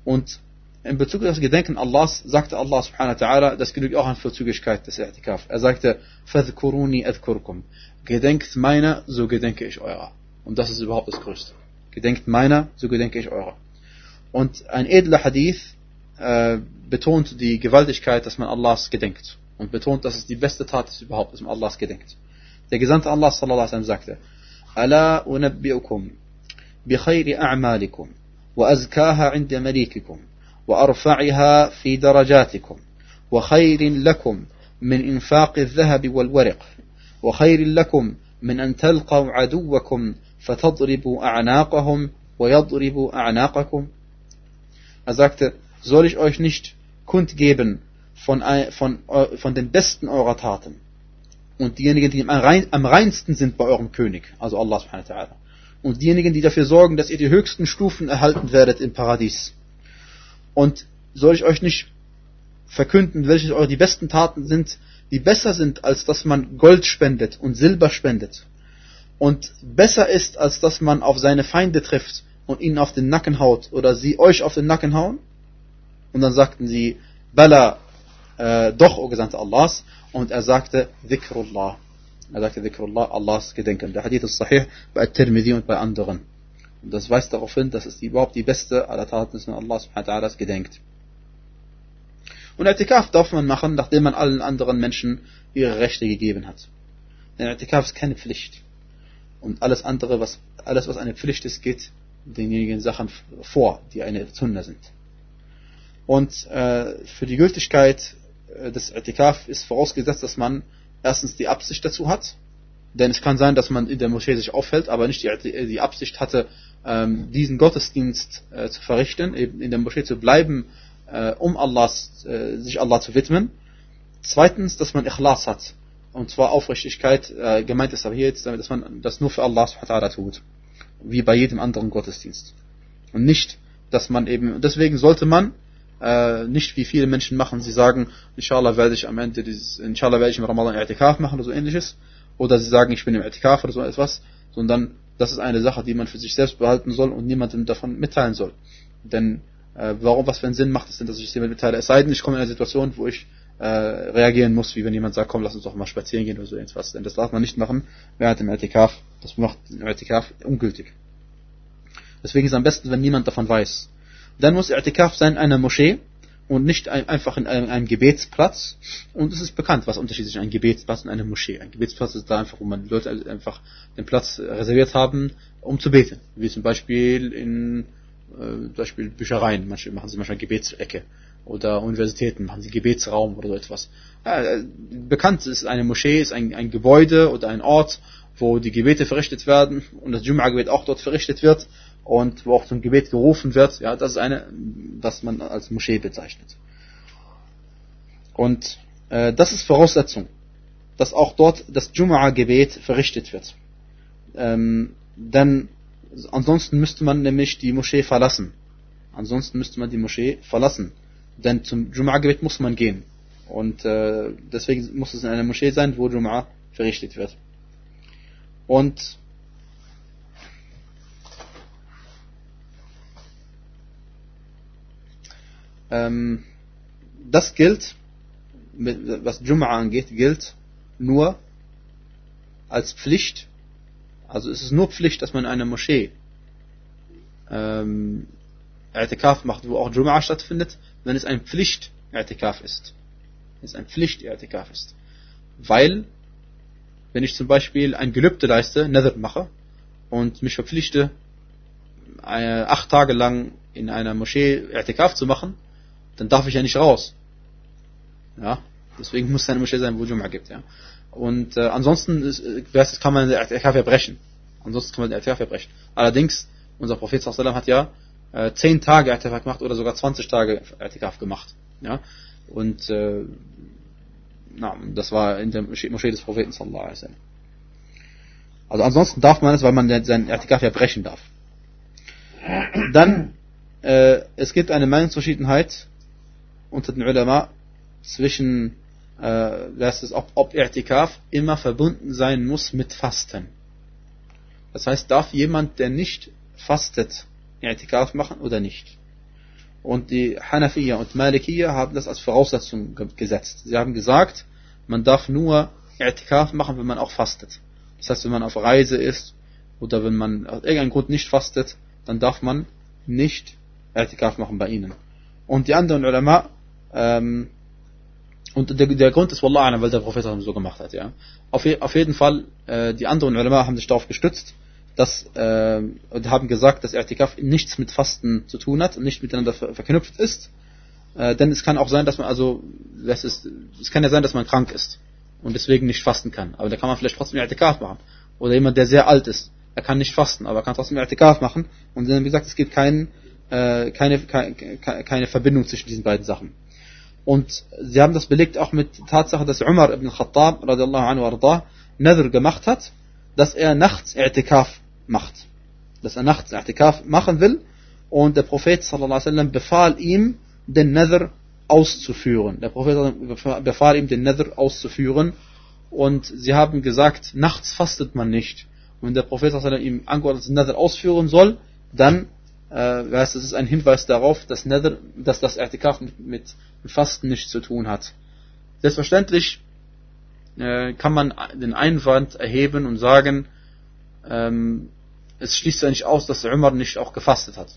Und in Bezug auf das Gedenken Allahs sagte Allah subhanahu wa ta'ala, das genügt auch an Vorzüglichkeit des I'tikaf. Er sagte, فَذْكُرُونِ أَذْكُرُكُمْ Gedenkt meiner, so gedenke ich eurer. Und das ist überhaupt das Größte. Gedenkt meiner, so gedenke ich eurer. Und ein edler Hadith äh, betont die Gewaltigkeit, dass man Allahs gedenkt. Und betont, dass es die beste Tat ist überhaupt, dass man Allahs gedenkt. Der Gesandte Allah sallallahu alaihi sagte, ألا أنبئكم بخير أعمالكم وأزكاها عند مليككم وأرفعها في درجاتكم وخير لكم من إنفاق الذهب والورق وخير لكم من أن تلقوا عدوكم فتضربوا أعناقهم ويضربوا أعناقكم Er sagte, soll ich euch nicht kundgeben von, von, von den besten eurer Taten und diejenigen, die am reinsten sind bei eurem König, also Allah subhanahu wa ta'ala, und diejenigen, die dafür sorgen, dass ihr die höchsten Stufen erhalten werdet im Paradies. Und soll ich euch nicht verkünden, welche eure die besten Taten sind, die besser sind, als dass man Gold spendet und Silber spendet. und besser ist, als dass man auf seine Feinde trifft und ihnen auf den Nacken haut oder sie euch auf den Nacken hauen. Und dann sagten sie, Bala, äh, doch, o Gesandte Allahs. Und er sagte, Dhikrullah. Er sagte, Dhikrullah, Allahs Gedenken. Der Hadith ist sahih bei Tirmidhi und bei anderen. Und das weist darauf hin, dass es überhaupt die beste aller Taten ist, wenn Allah subhanahu wa ta'ala gedenkt. Und I'tikaf darf man machen, nachdem man allen anderen Menschen ihre Rechte gegeben hat. Denn I'tikaf ist keine Pflicht. Und alles andere, was, alles was eine Pflicht ist, geht denjenigen Sachen vor, die eine Sunna sind. Und äh, für die Gültigkeit äh, des I'tikaf ist vorausgesetzt, dass man erstens die Absicht dazu hat, denn es kann sein, dass man in der Moschee sich aufhält, aber nicht die, die Absicht hatte, ähm, diesen Gottesdienst äh, zu verrichten, eben in der Moschee zu bleiben äh, um Allahs, äh, sich Allah zu widmen. Zweitens, dass man Ikhlas hat. Und zwar Aufrichtigkeit, äh, gemeint ist aber hier jetzt, dass man das nur für Allah subhanahu tut. Wie bei jedem anderen Gottesdienst. Und nicht, dass man eben, deswegen sollte man äh, nicht wie viele Menschen machen, sie sagen, inshallah werde ich am Ende dieses, inshallah werde ich im Ramadan I'tikaf machen oder so ähnliches. Oder sie sagen, ich bin im I'tikaf oder so etwas. Sondern das ist eine Sache, die man für sich selbst behalten soll und niemandem davon mitteilen soll. Denn äh, warum, was für einen Sinn macht es denn, dass ich es jemandem mitteile? Es sei denn, ich komme in eine Situation, wo ich äh, reagieren muss, wie wenn jemand sagt, komm, lass uns doch mal spazieren gehen oder so etwas. Denn das darf man nicht machen während dem Etikaf. Das macht den Etikaf ungültig. Deswegen ist es am besten, wenn niemand davon weiß. Dann muss Etikaf sein in einer Moschee und nicht ein, einfach in einem, einem, Gebetsplatz. Und es ist bekannt, was Unterschied ist ein Gebetsplatz und eine Moschee. Ein Gebetsplatz ist da einfach, wo man Leute einfach den Platz reserviert haben, um zu beten. Wie zum Beispiel in äh, zum Beispiel Büchereien, manche machen sie manchmal Gebetsecke oder Universitäten machen sie Gebetsraum oder so etwas. Ja, bekannt ist eine Moschee, ist ein, ein Gebäude oder ein Ort, wo die Gebete verrichtet werden und das Jum'a-Gebet auch dort verrichtet wird und wo auch zum Gebet gerufen wird. Ja, das ist eine, das man als Moschee bezeichnet. Und äh, das ist Voraussetzung, dass auch dort das Jum'a-Gebet verrichtet wird. Ähm, denn ansonsten müsste man nämlich die Moschee verlassen. Ansonsten müsste man die Moschee verlassen. Denn zum Jum'a-Gebet muss man gehen. Und äh, deswegen muss es in einer Moschee sein, wo Jum'a verrichtet wird. Und ähm, das gilt, was Jum'a angeht, gilt nur als Pflicht also es ist nur Pflicht, dass man in einer Moschee ähm, I'tikaf macht, wo auch Jum'a stattfindet, wenn es ein Pflicht-I'tikaf ist. Wenn es ein Pflicht-I'tikaf ist. Weil, wenn ich zum Beispiel ein Gelübde leiste, Nether mache, und mich verpflichte, äh, acht Tage lang in einer Moschee I'tikaf zu machen, dann darf ich ja nicht raus. Ja, deswegen muss es eine Moschee sein, wo Jum'a gibt, ja. Und äh, ansonsten ist, äh, kann man den I'tikaf verbrechen. Ansonsten kann man den I'tikaf verbrechen. Allerdings, unser Prophet hat ja äh, 10 Tage I'tikaf gemacht oder sogar 20 Tage I'tikaf gemacht. Ja. Und äh, na, das war in der Moschee des Propheten sallallahu alaihi wasallam. Also ansonsten darf man es, weil man seinen I'tikaf ja brechen darf. Dann, äh, es gibt eine Meinungsverschiedenheit unter den Ulama zwischen, äh, das ist, ob, ob I'tikaf immer verbunden sein muss mit Fasten. Das heißt, darf jemand, der nicht fastet, I'tikaf machen oder nicht? Und die Hanafiya und Malikiya haben das als Voraussetzung gesetzt. Sie haben gesagt, man darf nur I'tikaf machen, wenn man auch fastet. Das heißt, wenn man auf Reise ist oder wenn man aus irgendeinem Grund nicht fastet, dann darf man nicht I'tikaf machen bei ihnen. Und die anderen Ulama, ähm, und der, der Grund ist Wallah, weil der Prophet das so gemacht hat, ja. Auf, auf jeden Fall, äh, die anderen Ulama haben sich darauf gestützt, dass, äh, und haben gesagt, dass I'tikaf nichts mit Fasten zu tun hat und nicht miteinander ver verknüpft ist. Äh, denn es kann auch sein, dass man also, das ist, es kann ja sein, dass man krank ist und deswegen nicht fasten kann. Aber da kann man vielleicht trotzdem I'tikaf machen. Oder jemand, der sehr alt ist, er kann nicht fasten, aber er kann trotzdem I'tikaf machen. Und dann, wie gesagt, es gibt kein, äh, keine, keine, keine Verbindung zwischen diesen beiden Sachen. Und sie haben das belegt auch mit Tatsache, dass Umar ibn Khattab, radiallahu anhu arda, Nether gemacht hat, dass er nachts I'tikaf macht. Dass er nachts I'tikaf machen will. Und der Prophet wasallam befahl ihm, den Nether auszuführen. Der Prophet befahl ihm, den Nether auszuführen. Und sie haben gesagt, nachts fastet man nicht. Und wenn der Prophet ihm angeordnet, den Nether ausführen soll, dann äh, heißt, das ist ein Hinweis darauf, dass, Nether, dass das Ertikaf mit, mit Fasten nichts zu tun hat. Selbstverständlich äh, kann man den Einwand erheben und sagen, ähm, es schließt ja nicht aus, dass Umar nicht auch gefastet hat.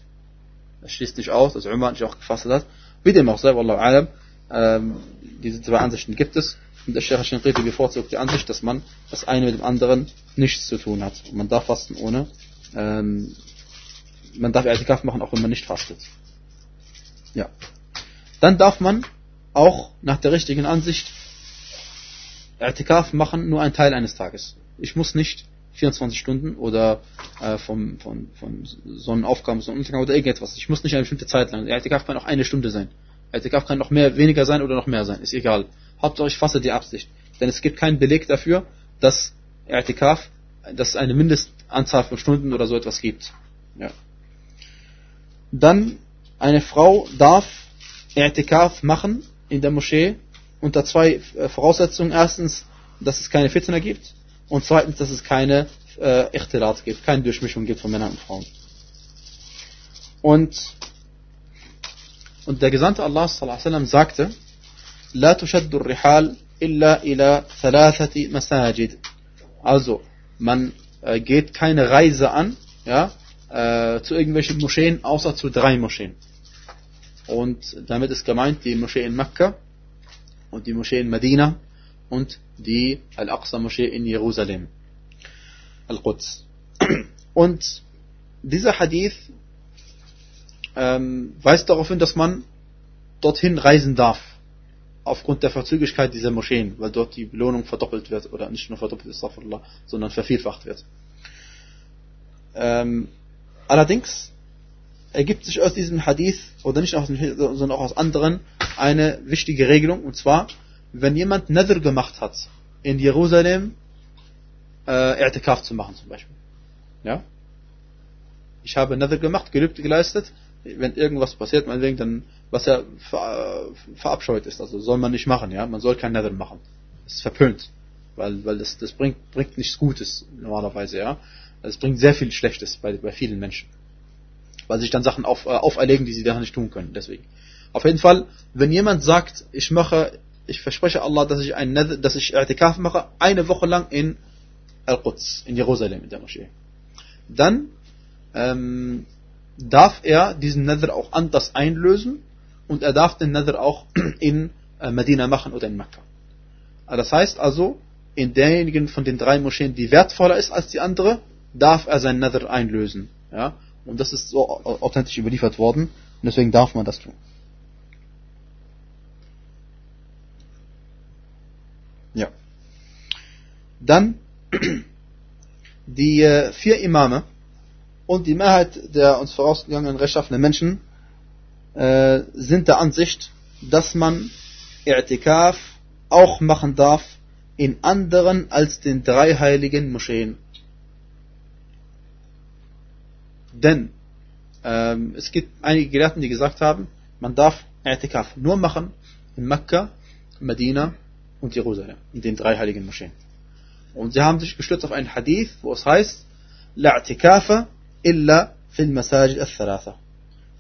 Es schließt nicht aus, dass Umar nicht auch gefastet hat. Wie dem auch sei, Wallahu alam, ähm, diese zwei Ansichten gibt es. Und der Sheikh Shinqiti bevorzugt die Ansicht, dass man das eine mit dem anderen nichts zu tun hat. Und man darf fasten ohne, ähm, man darf I'tikaf machen, auch wenn man nicht fastet. Ja. Dann darf man auch nach der richtigen Ansicht I'tikaf machen, nur ein Teil eines Tages. Ich muss nicht 24 Stunden oder äh, vom, von, von Sonnenaufgang Sonnenuntergang oder irgendetwas. Ich muss nicht eine bestimmte Zeit lang. I'tikaf kann auch eine Stunde sein. I'tikaf kann noch mehr, weniger sein oder noch mehr sein. Ist egal. Hauptsache ich fasse die Absicht. Denn es gibt keinen Beleg dafür, dass I'tikaf, dass es eine Mindestanzahl von Stunden oder so etwas gibt. Ja. Dann eine Frau darf I'tikaf machen in der Moschee unter zwei äh, Voraussetzungen. Erstens, dass es keine Fitna gibt und zweitens, dass es keine äh, Ichtilat gibt, keine Durchmischung gibt von Männern und Frauen. Und, und der Gesandte Allah sallam, sagte, لا تشد الرحال إلا إلى ثلاثة مساجد. Also, man äh, geht keine Reise an, ja, äh, zu irgendwelchen Moscheen, außer zu drei Moscheen. Und damit ist gemeint die Moschee in Mekka und die Moschee in Medina und die Al-Aqsa-Moschee in Jerusalem, Al-Quds. Und dieser Hadith ähm, weist darauf hin, dass man dorthin reisen darf, aufgrund der Verzügigkeit dieser Moscheen, weil dort die Belohnung verdoppelt wird, oder nicht nur verdoppelt ist, sondern vervielfacht wird. Ähm, allerdings ergibt sich aus diesem Hadith, oder nicht aus dem Hadith, sondern auch aus anderen, eine wichtige Regelung, und zwar, wenn jemand Nether gemacht hat, in Jerusalem äh, I'tikaf zu machen zum Beispiel. Ja? Ich habe Nether gemacht, Gelübde geleistet, wenn irgendwas passiert, meinetwegen, dann, was ja ver, verabscheut ist, also soll man nicht machen, ja, man soll kein Nether machen. Das ist verpönt, weil, weil das, das bringt, bringt nichts Gutes, normalerweise, ja. Das bringt sehr viel Schlechtes bei, bei vielen Menschen. Weil sich dann Sachen auf, äh, auferlegen, die sie da nicht tun können, deswegen. Auf jeden Fall, wenn jemand sagt, ich mache ich verspreche Allah, dass ich ein dass ich I'tikaf mache, eine Woche lang in Al-Quds, in Jerusalem, in der Moschee. Dann ähm, darf er diesen Nether auch anders einlösen und er darf den Nether auch in äh, Medina machen oder in Mekka. Das heißt also, in derjenigen von den drei Moscheen, die wertvoller ist als die andere, darf er sein Nether einlösen. Ja? Und das ist so authentisch überliefert worden und deswegen darf man das tun. Ja. Dann die äh, vier Imame und die Mehrheit der uns vorausgegangenen rechtschaffenen Menschen äh, sind der Ansicht, dass man I'tikaf auch machen darf in anderen als den drei heiligen Moscheen. Denn ähm, es gibt einige Gelehrten, die gesagt haben, man darf I'tikaf nur machen in Mekka, Medina und Jerusalem, in den drei heiligen Moscheen. Und sie haben sich gestützt auf einen Hadith, wo es heißt, La illa fil masajid al-thalatha.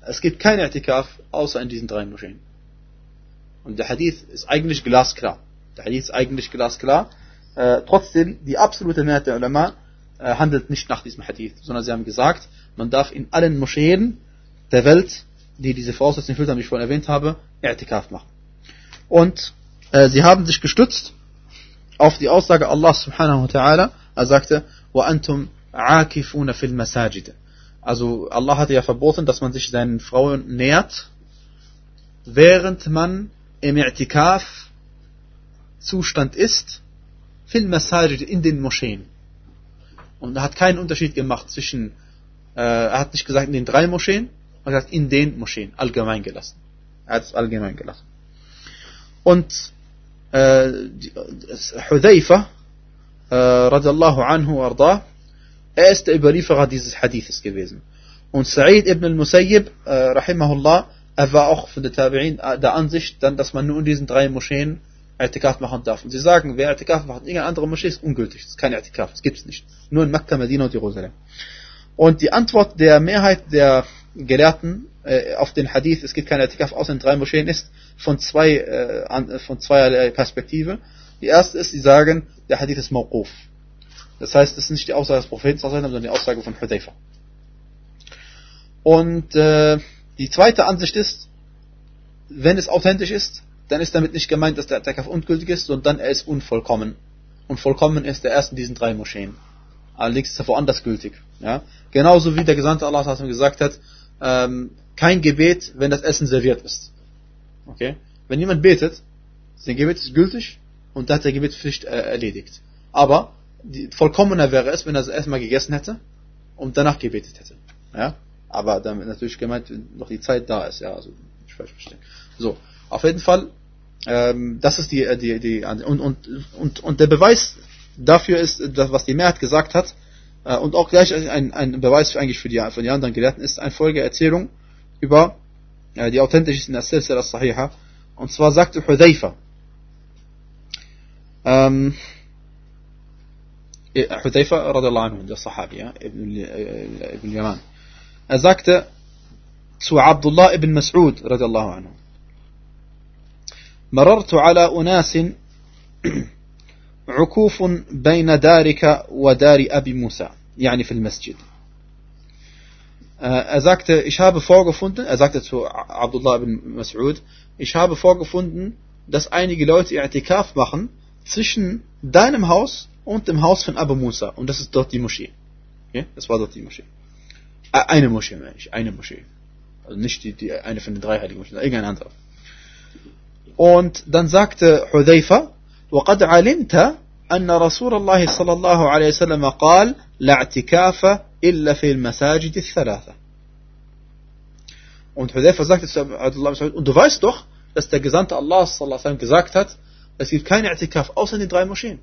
Es gibt kein I'tikaf außer in diesen drei Moscheen. Und der Hadith ist eigentlich glasklar. Der Hadith ist eigentlich glasklar. Äh, trotzdem, die absolute Mehrheit der Ulama äh, handelt nicht nach diesem Hadith, sondern sie haben gesagt, man darf in allen Moscheen der Welt, die diese Voraussetzungen erfüllt haben, die ich vorhin erwähnt habe, I'tikaf machen. Und äh, sie haben sich gestützt auf die Aussage Allah subhanahu wa ta'ala. Er sagte, وَأَنْتُمْ عَاكِفُونَ فِي الْمَسَاجِدِ Also Allah hatte ja verboten, dass man sich seinen Frauen nähert, während man im I'tikaf Zustand ist, fil Masajid in den Moscheen. Und er hat keinen Unterschied gemacht zwischen, äh, er hat nicht gesagt in den drei Moscheen, er hat in den Moscheen allgemein gelassen. Er hat es allgemein gelassen. Und äh, Hudayfa, äh, radiallahu anhu arda, er ist der Überlieferer dieses Hadithes gewesen. Und Sa'id ibn al-Musayyib, äh, rahimahullah, er war auch von der Tabi'in äh, der Ansicht, dann, dass man nur in diesen drei Moscheen I'tikaf machen darf. Und sie sagen, wer I'tikaf macht in irgendeiner anderen Moschee ist ungültig. Das ist kein I'tikaf, das gibt es nicht. Nur in Mekka, Medina und Jerusalem. Und die Antwort der Mehrheit der Gelehrten äh, auf den Hadith, es gibt kein I'tikaf außer in drei Moscheen, ist von zwei, äh, an, von zweierlei Perspektive. Die erste ist, sie sagen, der Hadith ist Mawquf. Das heißt, es ist nicht die Aussage des Propheten, sondern die Aussage von Hudayfa. Und äh, die zweite Ansicht ist, wenn es authentisch ist, dann ist damit nicht gemeint, dass der Atakaf ungültig ist, sondern er ist unvollkommen. Und vollkommen ist er erst in diesen drei Moscheen. Allerdings ist er woanders gültig. Ja? Genauso wie der Gesandte Allah gesagt hat, ähm, kein Gebet, wenn das Essen serviert ist. Okay? Wenn jemand betet, sein Gebet ist gültig und da hat der Gebetspflicht äh, erledigt. Aber die, vollkommener wäre es, wenn er es erstmal gegessen hätte und danach gebetet hätte. Ja? Aber damit natürlich gemeint, wenn noch die Zeit da ist. Ja, also ich verstehe. So, auf jeden Fall, ähm, das ist die, die, die und, und, und, und der Beweis dafür ist, was die Mehrheit gesagt hat, äh, und auch gleich ein, ein Beweis für, eigentlich für die, für die anderen Gelehrten ist eine Folgeerzählung über äh, die authentischsten As-Silsila As-Sahiha. Und zwar sagte Hudayfa, ähm, Hudayfa radiallahu anhu, der Sahabi, ja, Ibn, Ibn Yaman. Er sagte zu Abdullah ibn Mas'ud radiallahu anhu, مررت على أناس عكوف بين دارك ودار أبي موسى يعني في المسجد er sagte, ich habe vorgefunden, er sagte zu Abdullah ibn Mas'ud, ich habe vorgefunden, dass einige Leute I'tikaf machen zwischen deinem Haus und dem Haus von Abu Musa. Und das ist dort die Moschee. Okay? Das war dort die Moschee. Eine Moschee, meine ich. Eine Moschee. Also nicht die, die, eine von den drei heiligen Moscheen, irgendein anderer. Und dann sagte Hudayfa, وقد علمت أن رسول الله صلى الله عليه وسلم قال لا اعتكاف إلا في المساجد الثلاثة. Und Hudayfa sagte zu Abdullah und du weißt doch, dass der Gesandte Allah sallallahu gesagt hat, es gibt keine I'tikaf außer in den drei Moscheen.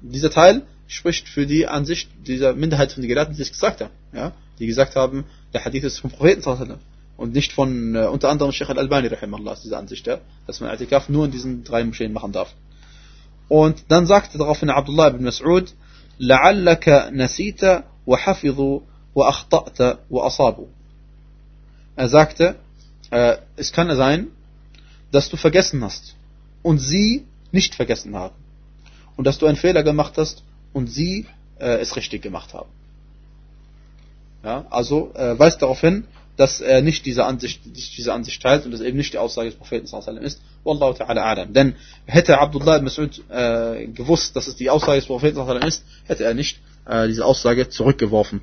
Dieser Teil spricht für die Ansicht dieser Minderheit von den Gelehrten, die das gesagt haben. Ja? Die gesagt haben, der Hadith ist vom Propheten und nicht von äh, unter anderem Sheikh al-Albani rahimallah, diese Ansicht, ja? dass man I'tikaf nur in diesen drei Moscheen machen darf. Und dann sagte daraufhin Abdullah ibn Mas'ud, لعلك نسيت وحفظوا وأخطأت وأصابوا. Er sagte, äh, es kann sein, dass du vergessen hast und sie nicht vergessen haben. Und dass du einen Fehler gemacht hast und sie äh, es richtig gemacht haben. Ja, also äh, weist darauf hin, dass er nicht diese Ansicht, nicht diese Ansicht teilt und das eben nicht die Aussage des Propheten sallallahu ist. Wallahu ta'ala a'lam. Denn hätte Abdullah ibn Mas'ud äh, gewusst, dass es die Aussage des Propheten sallallahu ist, hätte er nicht äh, diese Aussage zurückgeworfen.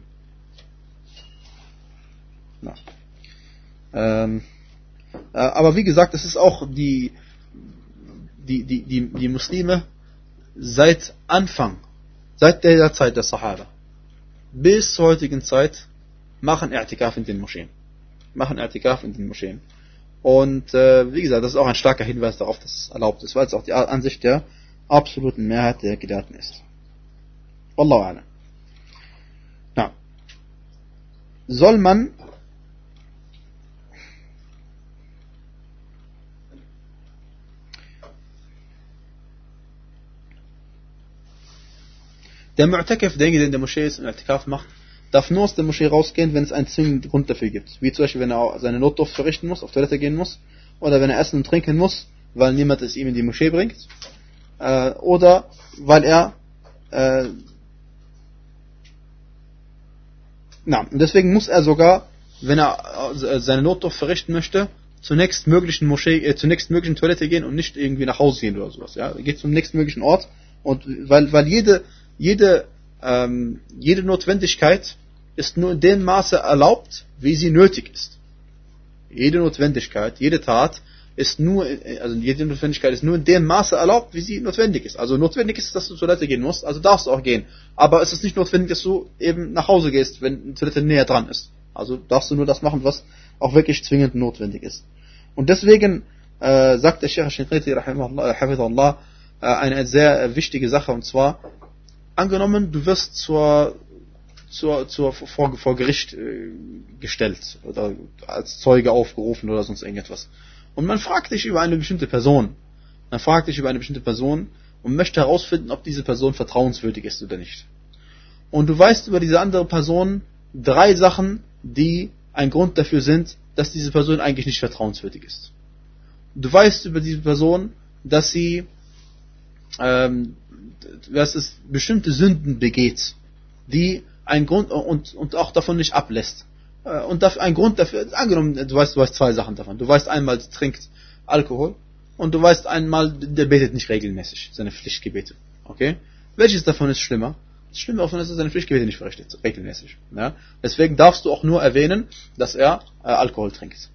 Ja. Ähm, äh, aber wie gesagt, es ist auch die, die, die, die, die Muslime seit Anfang, seit der Zeit der Sahaba, bis zur heutigen Zeit machen I'tikaf in den Moscheen. Machen I'tikaf in den Moscheen. Und äh, wie gesagt, das ist auch ein starker Hinweis darauf, dass es erlaubt ist, weil es auch die Ansicht der absoluten Mehrheit der Gelehrten ist. Wallahu a'lam. Ja. Soll man Der Mu'takif, derjenige, der in der Moschee ist und I'tikaf macht, darf nur aus der Moschee rausgehen, wenn es einen zwingenden Grund dafür gibt. Wie zum Beispiel, wenn er seine Notdurft verrichten muss, auf Toilette gehen muss, oder wenn er essen und trinken muss, weil niemand es ihm in die Moschee bringt, äh, oder weil er äh, na, und deswegen muss er sogar, wenn er äh, seine Notdurft verrichten möchte, zur nächstmöglichen Moschee, äh, zur nächstmöglichen Toilette gehen und nicht irgendwie nach Hause gehen oder sowas. Ja, er geht zum nächstmöglichen Ort und weil weil jede jede, ähm, jede Notwendigkeit ist nur in dem Maße erlaubt, wie sie nötig ist. Jede Notwendigkeit, jede Tat ist nur, also jede Notwendigkeit ist nur in dem Maße erlaubt, wie sie notwendig ist. Also notwendig ist, dass du zur Toilette gehen musst, also darfst du auch gehen. Aber es ist nicht notwendig, dass du eben nach Hause gehst, wenn die Toilette näher dran ist. Also darfst du nur das machen, was auch wirklich zwingend notwendig ist. Und deswegen äh, sagt der Sheikh Shinqiti, äh, eine sehr wichtige Sache, und zwar, angenommen, du wirst zur, zur, zur, vor, vor Gericht äh, gestellt oder als Zeuge aufgerufen oder sonst irgendetwas. Und man fragt dich über eine bestimmte Person. Man fragt dich über eine bestimmte Person und möchte herausfinden, ob diese Person vertrauenswürdig ist oder nicht. Und du weißt über diese andere Person drei Sachen, die ein Grund dafür sind, dass diese Person eigentlich nicht vertrauenswürdig ist. Du weißt über diese Person, dass sie ähm, dass es bestimmte Sünden begeht, die ein Grund und, und auch davon nicht ablässt. Äh, und ein Grund dafür, angenommen, du weißt, du weißt zwei Sachen davon. Du weißt einmal, der trinkt Alkohol und du weißt einmal, der betet nicht regelmäßig, seine Pflichtgebete. Okay? Welches davon ist schlimmer? Das Schlimme davon ist, dass er seine Pflichtgebete nicht verrichtet, regelmäßig. Ja? Deswegen darfst du auch nur erwähnen, dass er äh, Alkohol trinkt.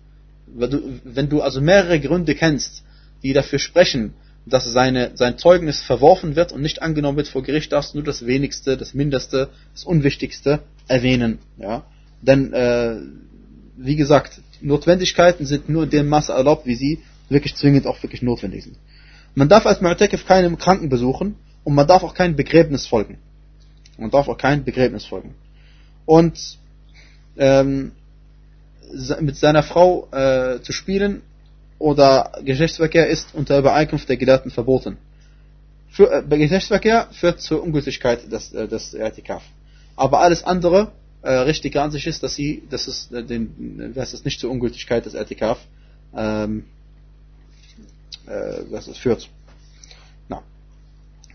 Du, wenn du also mehrere Gründe kennst, die dafür sprechen, dass seine, sein Zeugnis verworfen wird und nicht angenommen wird vor Gericht, darfst du nur das Wenigste, das Mindeste, das Unwichtigste erwähnen. Ja? Denn, äh, wie gesagt, Notwendigkeiten sind nur in dem Maße erlaubt, wie sie wirklich zwingend auch wirklich notwendig sind. Man darf als Mu'takif keinen Kranken besuchen und man darf auch kein Begräbnis folgen. Man darf auch kein Begräbnis folgen. Und ähm, mit seiner Frau äh, zu spielen oder Geschlechtsverkehr ist unter Übereinkunft der Gelehrten verboten. Für, äh, Geschlechtsverkehr führt zur Ungültigkeit des, äh, des Ertikaf. Aber alles andere, äh, richtige Ansicht ist, dass sie, dass es, äh, den, dass es nicht zur Ungültigkeit des Ertikaf ähm, äh, dass es führt. Na.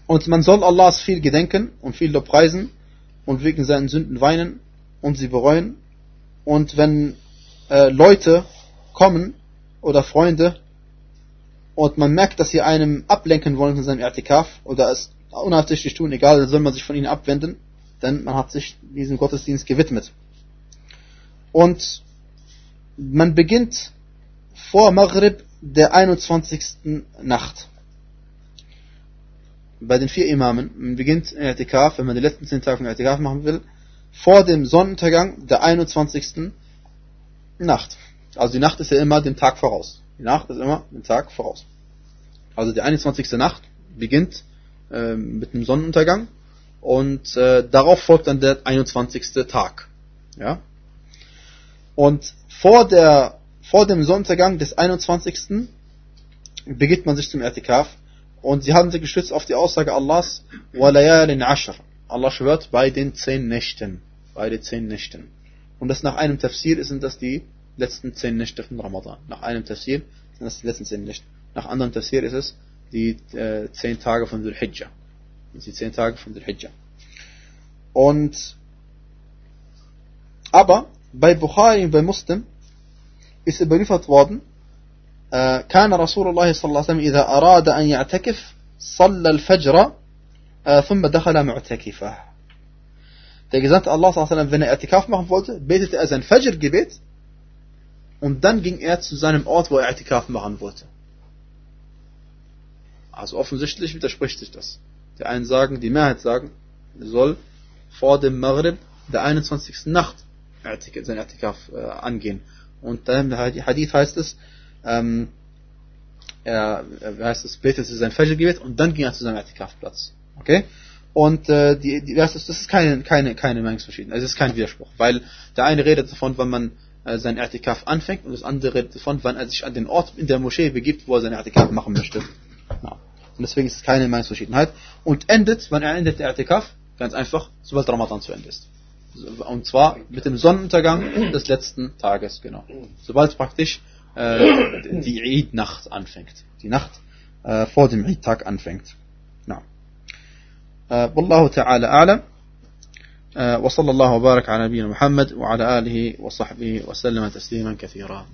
Und man soll Allahs viel gedenken und viel Lobpreisen und wegen seinen Sünden weinen und sie bereuen. Und wenn äh, Leute kommen oder Freunde und man merkt, dass sie einem ablenken wollen von seinem I'tikaf oder es unabsichtlich tun, egal, dann soll man sich von ihnen abwenden, denn man hat sich diesem Gottesdienst gewidmet. Und man beginnt vor Maghrib der 21. Nacht. Bei den vier Imamen, man beginnt I'tikaf, wenn man die letzten zehn Tage von I'tikaf machen will, vor dem Sonnenuntergang der 21. Nacht. Also die Nacht ist ja immer dem Tag voraus. Die Nacht ist immer dem Tag voraus. Also die 21. Nacht beginnt äh, mit dem Sonnenuntergang und äh, darauf folgt dann der 21. Tag. Ja? Und vor, der, vor dem Sonnenuntergang des 21. beginnt man sich zum Ertikaf und sie haben sich gestützt auf die Aussage Allahs وَلَيَالٍ عَشْرٍ Allah schwört bei den zehn Nächten. Bei den zehn Nächten. Und das nach einem Tafsir sind das die letzten zehn Nächte von Ramadan. Nach einem Tafsir sind das die letzten zehn Nächte. Nach anderem Tafsir ist es die äh, zehn Tage von Dhul Hijjah. Die zehn Tage von Dhul Hijjah. Und Aber bei Bukhari und bei Muslim ist überliefert worden, äh, كان رسول الله صلى الله عليه وسلم إذا أراد أن يعتكف صلى الفجر äh, ثم دخل معتكفه Der Gesandte Allah, wenn er I'tikaf machen wollte, betete er sein Fajr-Gebet und dann ging er zu seinem Ort, wo er I'tikaf machen wollte. Also offensichtlich widerspricht sich das. Die einen sagen, die Mehrheit sagen, er soll vor dem Maghrib der 21. Nacht sein I'tikaf äh, angehen. Und dann im Hadith heißt es, ähm, er, er heißt es, betete sein Fajr-Gebet und dann ging er zu seinem I'tikaf-Platz. Okay? Und äh, die, die, das ist, das ist keine, keine, keine Meinungsverschiedenheit, es ist kein Widerspruch, weil der eine redet davon, wann man äh, äh, sein Ertikaf anfängt und das andere davon, wann er sich an den Ort in der Moschee begibt, wo er sein Ertikaf machen möchte. Ja. Und deswegen ist es keine Meinungsverschiedenheit. Und endet, wann er endet der Ertikaf? Ganz einfach, sobald Ramadan zu Ende ist. Und zwar mit dem Sonnenuntergang des letzten Tages, genau. Sobald praktisch äh, die Eid-Nacht anfängt. Die Nacht äh, vor dem Eid-Tag anfängt. Ja. Äh, Wallahu ta'ala a'lam. وصلى الله وبارك على نبينا محمد وعلى آله وصحبه وسلم تسليما كثيرا.